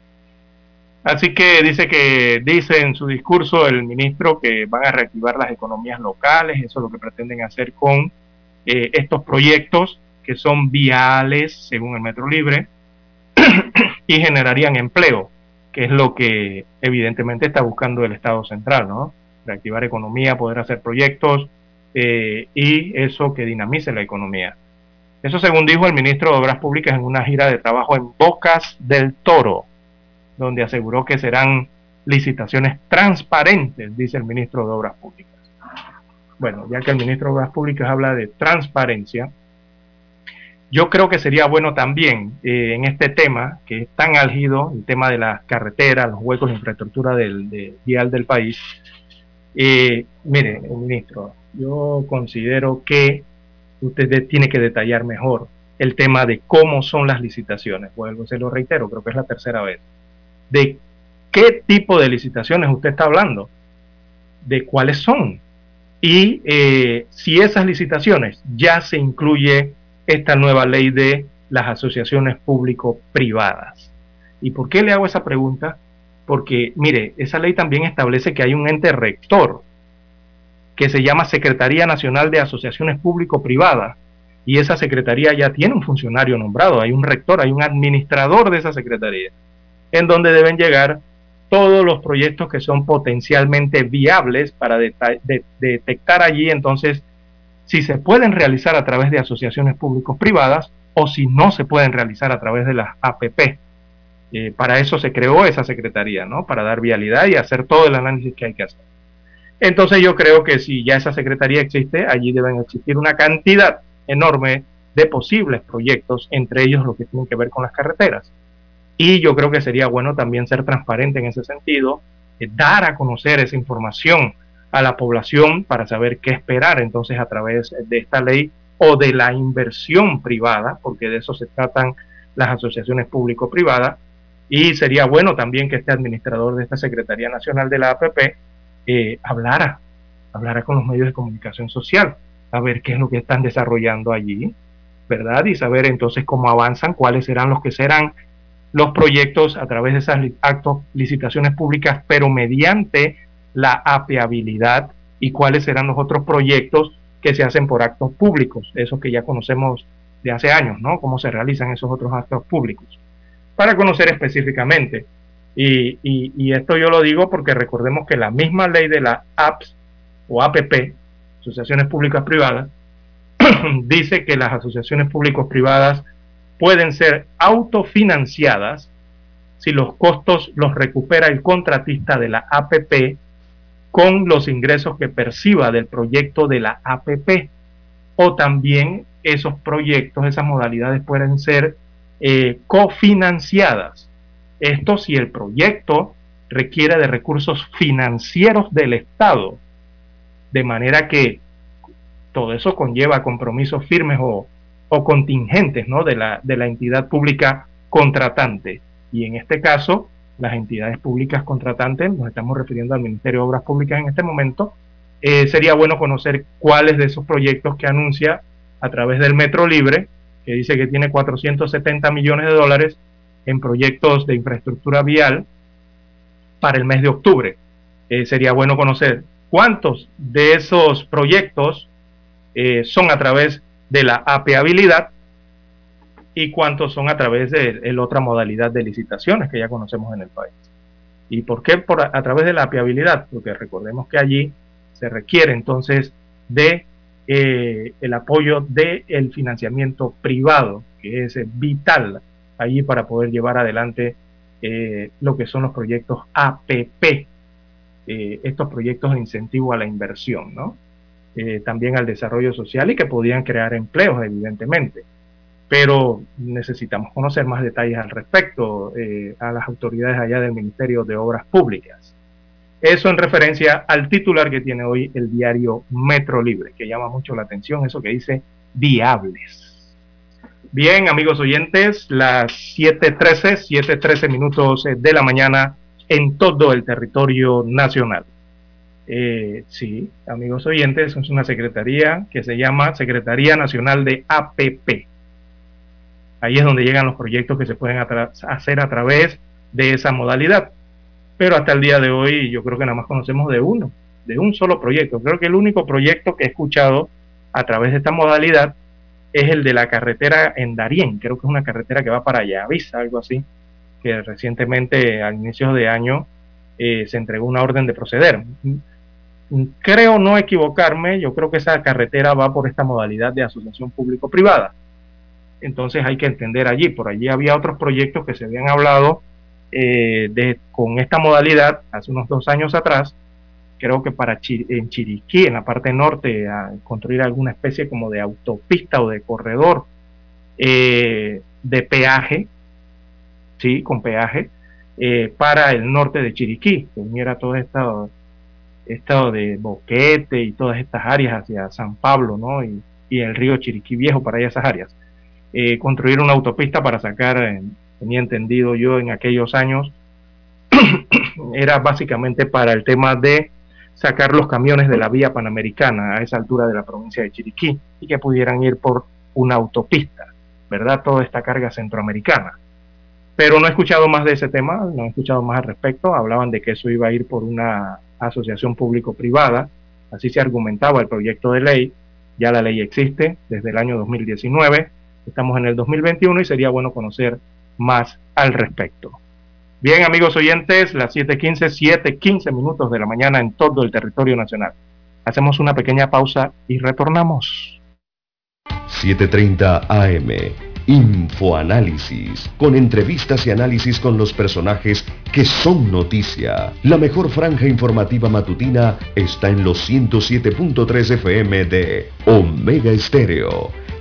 Así que dice que dice en su discurso el ministro que van a reactivar las economías locales, eso es lo que pretenden hacer con eh, estos proyectos que son viales, según el Metro Libre, y generarían empleo, que es lo que evidentemente está buscando el Estado Central, ¿no? Reactivar economía, poder hacer proyectos eh, y eso que dinamice la economía. Eso según dijo el ministro de Obras Públicas en una gira de trabajo en Bocas del Toro, donde aseguró que serán licitaciones transparentes, dice el ministro de Obras Públicas. Bueno, ya que el ministro de Obras Públicas habla de transparencia, yo creo que sería bueno también eh, en este tema, que es tan álgido, el tema de las carreteras, los huecos de infraestructura del, de, vial del país. Eh, mire, ministro, yo considero que usted tiene que detallar mejor el tema de cómo son las licitaciones. Vuelvo, se lo reitero, creo que es la tercera vez. De qué tipo de licitaciones usted está hablando, de cuáles son. Y eh, si esas licitaciones ya se incluye esta nueva ley de las asociaciones público-privadas. ¿Y por qué le hago esa pregunta? Porque, mire, esa ley también establece que hay un ente rector que se llama Secretaría Nacional de Asociaciones Público-Privadas. Y esa secretaría ya tiene un funcionario nombrado, hay un rector, hay un administrador de esa secretaría, en donde deben llegar todos los proyectos que son potencialmente viables para detectar allí entonces si se pueden realizar a través de asociaciones públicos-privadas o si no se pueden realizar a través de las APP. Eh, para eso se creó esa secretaría, ¿no? Para dar vialidad y hacer todo el análisis que hay que hacer. Entonces yo creo que si ya esa secretaría existe, allí deben existir una cantidad enorme de posibles proyectos, entre ellos los que tienen que ver con las carreteras. Y yo creo que sería bueno también ser transparente en ese sentido, eh, dar a conocer esa información a la población para saber qué esperar entonces a través de esta ley o de la inversión privada, porque de eso se tratan las asociaciones público-privadas, y sería bueno también que este administrador de esta Secretaría Nacional de la APP eh, hablara, hablara con los medios de comunicación social, a ver qué es lo que están desarrollando allí, ¿verdad? Y saber entonces cómo avanzan, cuáles serán los que serán los proyectos a través de esas actos, licitaciones públicas, pero mediante la apeabilidad y cuáles serán los otros proyectos que se hacen por actos públicos, esos que ya conocemos de hace años, ¿no? Cómo se realizan esos otros actos públicos. Para conocer específicamente. Y, esto yo lo digo porque recordemos que la misma ley de las apps o APP, asociaciones públicas privadas, dice que las asociaciones públicas privadas pueden ser autofinanciadas si los costos los recupera el contratista de la APP con los ingresos que perciba del proyecto de la APP. O también esos proyectos, esas modalidades pueden ser eh, cofinanciadas. Esto si el proyecto requiere de recursos financieros del Estado. De manera que todo eso conlleva compromisos firmes o, o contingentes ¿no? de, la, de la entidad pública contratante. Y en este caso, las entidades públicas contratantes, nos estamos refiriendo al Ministerio de Obras Públicas en este momento, eh, sería bueno conocer cuáles de esos proyectos que anuncia a través del Metro Libre, que dice que tiene 470 millones de dólares en proyectos de infraestructura vial para el mes de octubre. Eh, sería bueno conocer cuántos de esos proyectos eh, son a través de la apeabilidad y cuántos son a través de la otra modalidad de licitaciones que ya conocemos en el país. ¿Y por qué por, a, través de la apiabilidad? Porque recordemos que allí se requiere entonces de eh, el apoyo del el financiamiento privado, que es vital allí para poder llevar adelante eh, lo que son los proyectos APP, eh, estos proyectos de incentivo a la inversión, ¿no? también al desarrollo social y que podían crear empleos, evidentemente pero necesitamos conocer más detalles al respecto eh, a las autoridades allá del Ministerio de Obras Públicas. Eso en referencia al titular que tiene hoy el diario Metro Libre, que llama mucho la atención, eso que dice viables. Bien, amigos oyentes, las 7.13, 7.13 minutos de la mañana en todo el territorio nacional. Eh, sí, amigos oyentes, es una secretaría que se llama Secretaría Nacional de APP Ahí es donde llegan los proyectos que se pueden hacer a través de esa modalidad. Pero hasta el día de hoy yo creo que nada más conocemos de uno, de un solo proyecto. Creo que el único proyecto que he escuchado a través de esta modalidad es el de la carretera en Darien. Creo que es una carretera que va para Yavisa, algo así, que recientemente al inicio de año eh, se entregó una orden de proceder. Creo no equivocarme, yo creo que esa carretera va por esta modalidad de asociación público-privada entonces hay que entender allí. Por allí había otros proyectos que se habían hablado eh, de, con esta modalidad hace unos dos años atrás, creo que para en Chiriquí, en la parte norte, construir alguna especie como de autopista o de corredor eh, de peaje, sí, con peaje, eh, para el norte de Chiriquí, que uniera todo estado, estado de Boquete y todas estas áreas hacia San Pablo, ¿no? Y, y el río Chiriquí Viejo para esas áreas. Eh, construir una autopista para sacar, tenía entendido yo en aquellos años, era básicamente para el tema de sacar los camiones de la vía panamericana a esa altura de la provincia de Chiriquí y que pudieran ir por una autopista, ¿verdad? Toda esta carga centroamericana. Pero no he escuchado más de ese tema, no he escuchado más al respecto. Hablaban de que eso iba a ir por una asociación público-privada, así se argumentaba el proyecto de ley. Ya la ley existe desde el año 2019, estamos en el 2021 y sería bueno conocer más al respecto. Bien, amigos oyentes, las 7:15, 7:15 minutos de la mañana en todo el territorio nacional. Hacemos una pequeña pausa y retornamos. 7:30 AM. Infoanálisis, con entrevistas y análisis con los personajes que son noticia. La mejor franja informativa matutina está en los 107.3 FM de Omega Estéreo,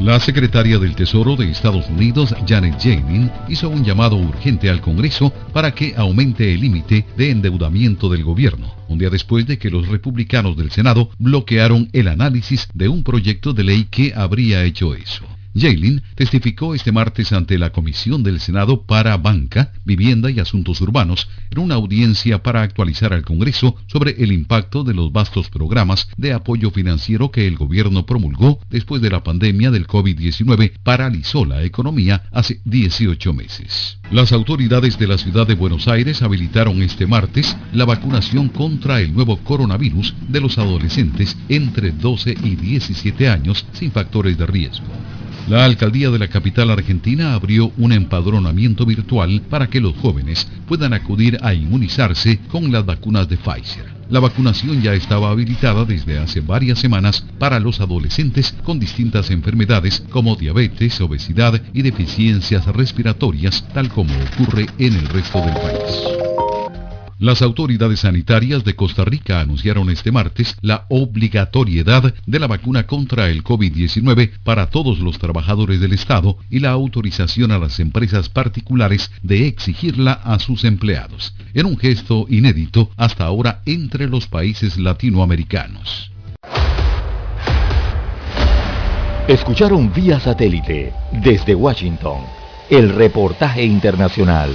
La secretaria del Tesoro de Estados Unidos, Janet Yellen, hizo un llamado urgente al Congreso para que aumente el límite de endeudamiento del gobierno, un día después de que los republicanos del Senado bloquearon el análisis de un proyecto de ley que habría hecho eso. Jaylin testificó este martes ante la Comisión del Senado para Banca, Vivienda y Asuntos Urbanos en una audiencia para actualizar al Congreso sobre el impacto de los vastos programas de apoyo financiero que el gobierno promulgó después de la pandemia del COVID-19 paralizó la economía hace 18 meses. Las autoridades de la ciudad de Buenos Aires habilitaron este martes la vacunación contra el nuevo coronavirus de los adolescentes entre 12 y 17 años sin factores de riesgo. La alcaldía de la capital argentina abrió un empadronamiento virtual para que los jóvenes puedan acudir a inmunizarse con las vacunas de Pfizer. La vacunación ya estaba habilitada desde hace varias semanas para los adolescentes con distintas enfermedades como diabetes, obesidad y deficiencias respiratorias, tal como ocurre en el resto del país. Las autoridades sanitarias de Costa Rica anunciaron este martes la obligatoriedad de la vacuna contra el COVID-19 para todos los trabajadores del Estado y la autorización a las empresas particulares de exigirla a sus empleados, en un gesto inédito hasta ahora entre los países latinoamericanos. Escucharon vía satélite desde Washington el reportaje internacional.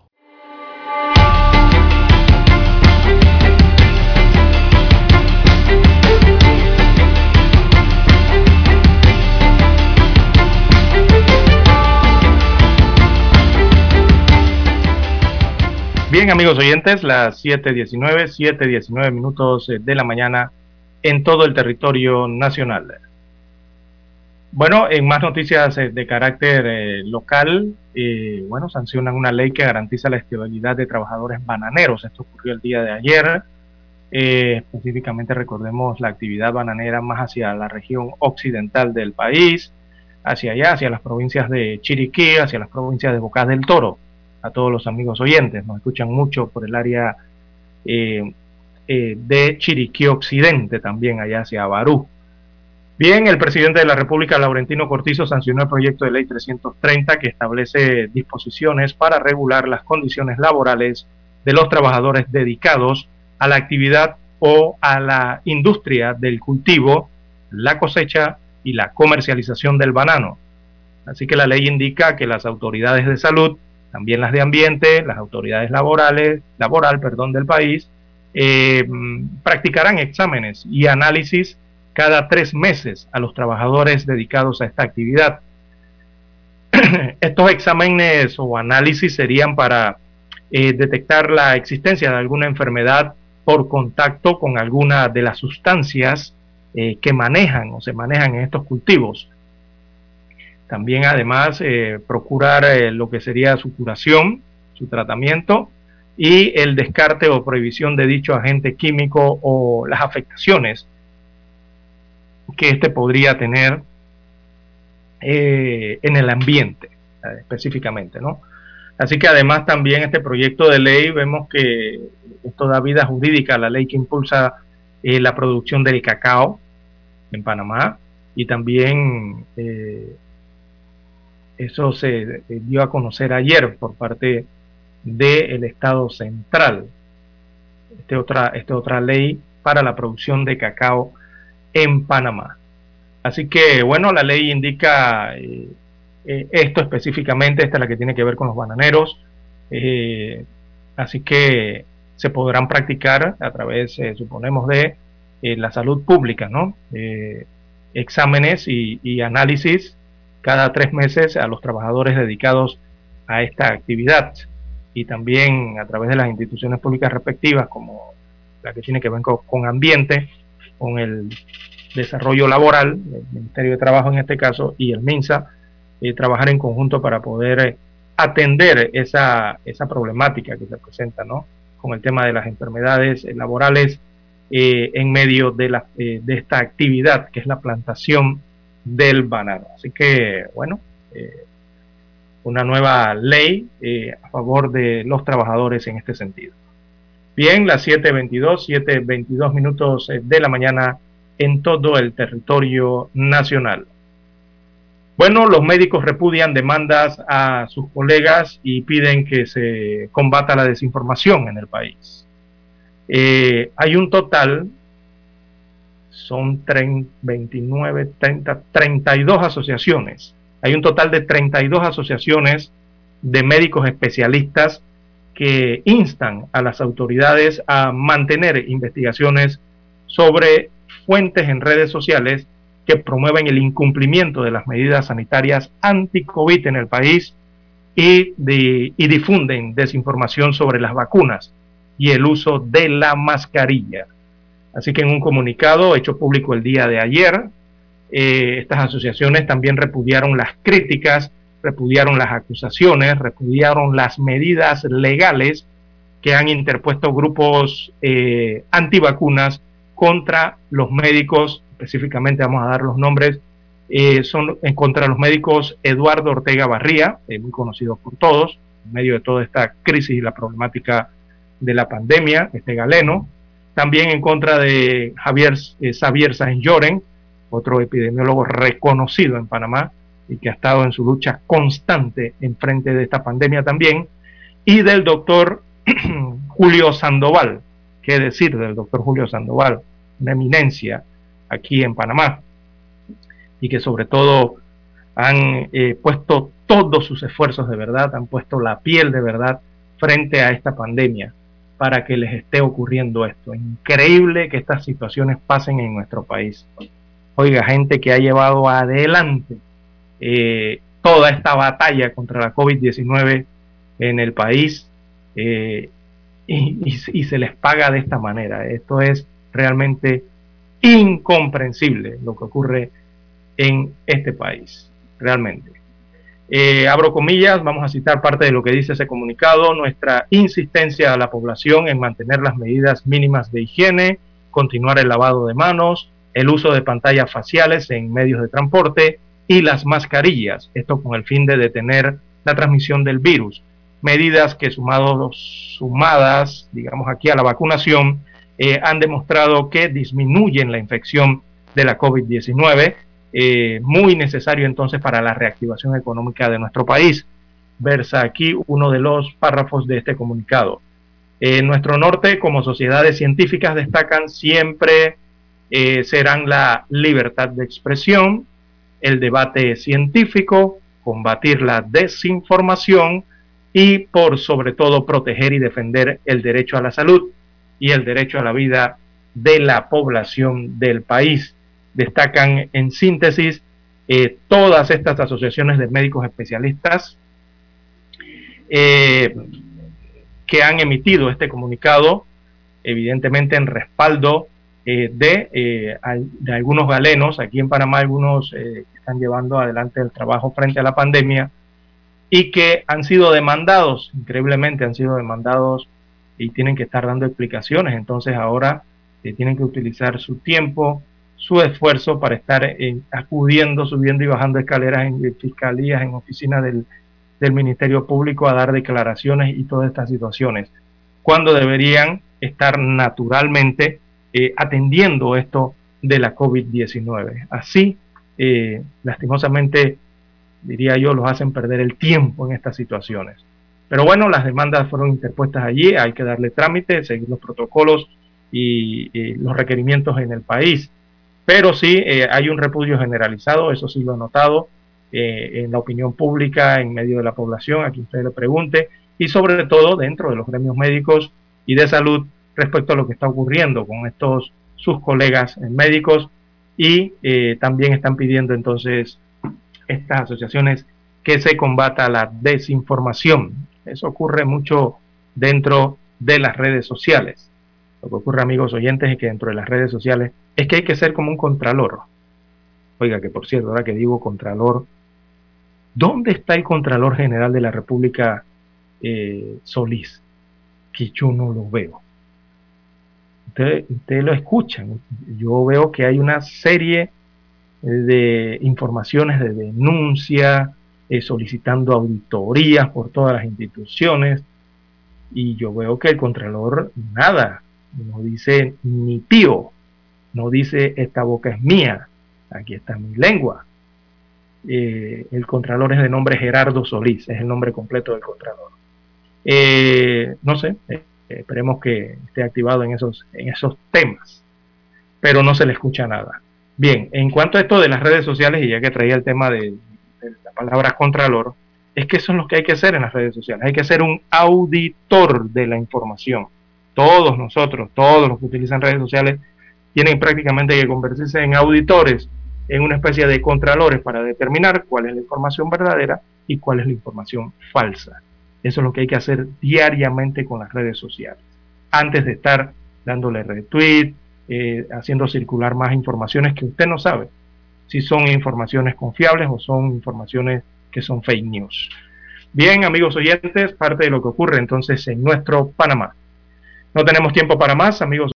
Bien, amigos oyentes, las 7.19, 7.19 minutos eh, de la mañana en todo el territorio nacional. Bueno, en más noticias eh, de carácter eh, local, bueno, sancionan una ley que garantiza la estabilidad de trabajadores bananeros. Esto ocurrió el día de ayer. específicamente recordemos la actividad bananera más hacia la región occidental del país, hacia allá, hacia las provincias de Chiriquí, hacia las provincias de Bocas del Toro a todos los amigos oyentes. Nos escuchan mucho por el área eh, eh, de Chiriquí Occidente, también allá hacia Barú. Bien, el presidente de la República, Laurentino Cortizo, sancionó el proyecto de ley 330 que establece disposiciones para regular las condiciones laborales de los trabajadores dedicados a la actividad o a la industria del cultivo, la cosecha y la comercialización del banano. Así que la ley indica que las autoridades de salud, también las de ambiente, las autoridades laborales, laboral, perdón, del país, eh, practicarán exámenes y análisis cada tres meses a los trabajadores dedicados a esta actividad. Estos exámenes o análisis serían para eh, detectar la existencia de alguna enfermedad por contacto con alguna de las sustancias eh, que manejan o se manejan en estos cultivos. También además eh, procurar lo que sería su curación, su tratamiento y el descarte o prohibición de dicho agente químico o las afectaciones que éste podría tener eh, en el ambiente eh, específicamente, ¿no? Así que además también este proyecto de ley vemos que esto da vida jurídica a la ley que impulsa eh, la producción del cacao en Panamá y también eso se dio a conocer ayer por parte del Estado Central. Esta otra, esta otra ley para la producción de cacao en Panamá. Así que, bueno, la ley indica eh, eh, esto específicamente, esta es la que tiene que ver con los bananeros. Eh, así que se podrán practicar a través, suponemos, de la salud pública, ¿no? exámenes y, análisis cada tres meses a los trabajadores dedicados a esta actividad y también a través de las instituciones públicas respectivas, como la que tiene que ver con, ambiente, con el desarrollo laboral, el Ministerio de Trabajo en este caso, y el MINSA, eh, trabajar en conjunto para poder eh, atender esa, esa problemática que se presenta, ¿no? Con el tema de las enfermedades eh, laborales en medio de, la, de esta actividad que es la plantación del banano. Así que, bueno, una nueva ley a favor de los trabajadores en este sentido. Bien, las 7.22, 7.22 minutos de la mañana en todo el territorio nacional. Bueno, los médicos repudian demandas a sus colegas y piden que se combata la desinformación en el país. Eh, hay un total, son 29, 30, 32 asociaciones. Hay un total de 32 asociaciones de médicos especialistas que instan a las autoridades a mantener investigaciones sobre fuentes en redes sociales que promueven el incumplimiento de las medidas sanitarias anti-COVID en el país y, y difunden desinformación sobre las vacunas y el uso de la mascarilla. Así que en un comunicado hecho público el día de ayer, eh, estas asociaciones también repudiaron las críticas, repudiaron las acusaciones, repudiaron las medidas legales que han interpuesto grupos eh, antivacunas contra los médicos, específicamente vamos a dar los nombres, eh, son en contra los médicos Eduardo Ortega Barría, eh, muy conocido por todos, en medio de toda esta crisis y la problemática de la pandemia, este galeno, también en contra de Javier eh, Xavier Lloren, otro epidemiólogo reconocido en Panamá y que ha estado en su lucha constante en frente de esta pandemia también, y del doctor Julio Sandoval, qué decir del doctor Julio Sandoval, una eminencia aquí en Panamá. Y que sobre todo han eh, puesto todos sus esfuerzos de verdad, han puesto la piel de verdad frente a esta pandemia para que les esté ocurriendo esto. Increíble que estas situaciones pasen en nuestro país. Oiga, gente que ha llevado adelante eh, toda esta batalla contra la COVID-19 en el país eh, y se les paga de esta manera. Esto es realmente incomprensible lo que ocurre en este país, realmente. Eh, abro comillas, vamos a citar parte de lo que dice ese comunicado, nuestra insistencia a la población en mantener las medidas mínimas de higiene, continuar el lavado de manos, el uso de pantallas faciales en medios de transporte y las mascarillas, esto con el fin de detener la transmisión del virus. Medidas que sumados, sumadas, digamos aquí a la vacunación, eh, han demostrado que disminuyen la infección de la COVID-19, eh, muy necesario entonces para la reactivación económica de nuestro país. Versa aquí uno de los párrafos de este comunicado. En nuestro norte, como sociedades científicas, destacan siempre eh, serán la libertad de expresión, el debate científico, combatir la desinformación y por sobre todo proteger y defender el derecho a la salud y el derecho a la vida de la población del país. Destacan en síntesis eh, todas estas asociaciones de médicos especialistas eh, que han emitido este comunicado, evidentemente en respaldo eh, de, de, algunos galenos, aquí en Panamá algunos están llevando adelante el trabajo frente a la pandemia y que han sido demandados, increíblemente han sido demandados y tienen que estar dando explicaciones. Entonces ahora tienen que utilizar su tiempo, su esfuerzo para estar acudiendo, subiendo y bajando escaleras en, fiscalías, en oficinas del, del Ministerio Público a dar declaraciones y todas estas situaciones, cuando deberían estar naturalmente eh, atendiendo esto de la COVID-19. Así eh, lastimosamente, diría yo, los hacen perder el tiempo en estas situaciones. Pero bueno, las demandas fueron interpuestas allí, hay que darle trámite, seguir los protocolos y, los requerimientos en el país. Pero sí, eh, hay un repudio generalizado, eso sí lo he notado eh, en la opinión pública, en medio de la población, a quien usted le pregunte, y sobre todo dentro de los gremios médicos y de salud respecto a lo que está ocurriendo con estos sus colegas médicos y eh, también están pidiendo entonces estas asociaciones que se combata la desinformación. Eso ocurre mucho dentro de las redes sociales. Lo que ocurre, amigos oyentes, es que dentro de las redes sociales es que hay que ser como un contralor. Oiga, que por cierto, ahora que digo contralor, ¿dónde está el Contralor General de la República eh, Solís? Que yo no lo veo ustedes lo escuchan. Yo veo que hay una serie de informaciones de denuncia, eh, solicitando auditorías por todas las instituciones, y yo veo que el Contralor nada, no dice ni pío, no dice esta boca es mía, aquí está mi lengua. Eh, el Contralor es de nombre Gerardo Solís, es el nombre completo del Contralor. Eh, no sé, esperemos que esté activado en esos, en esos temas, pero no se le escucha nada. Bien, en cuanto a esto de las redes sociales, y ya que traía el tema de, la palabra contralor, es que eso es lo que hay que hacer en las redes sociales. Hay que ser un auditor de la información. Todos nosotros, todos los que utilizan redes sociales, tienen prácticamente que convertirse en auditores, en una especie de contralores para determinar cuál es la información verdadera y cuál es la información falsa. Eso es lo que hay que hacer diariamente con las redes sociales. Antes de estar dándole retweet, eh, haciendo circular más informaciones que usted no sabe si son informaciones confiables o son informaciones que son fake news. Bien, amigos oyentes, parte de lo que ocurre entonces en nuestro Panamá. No tenemos tiempo para más, amigos.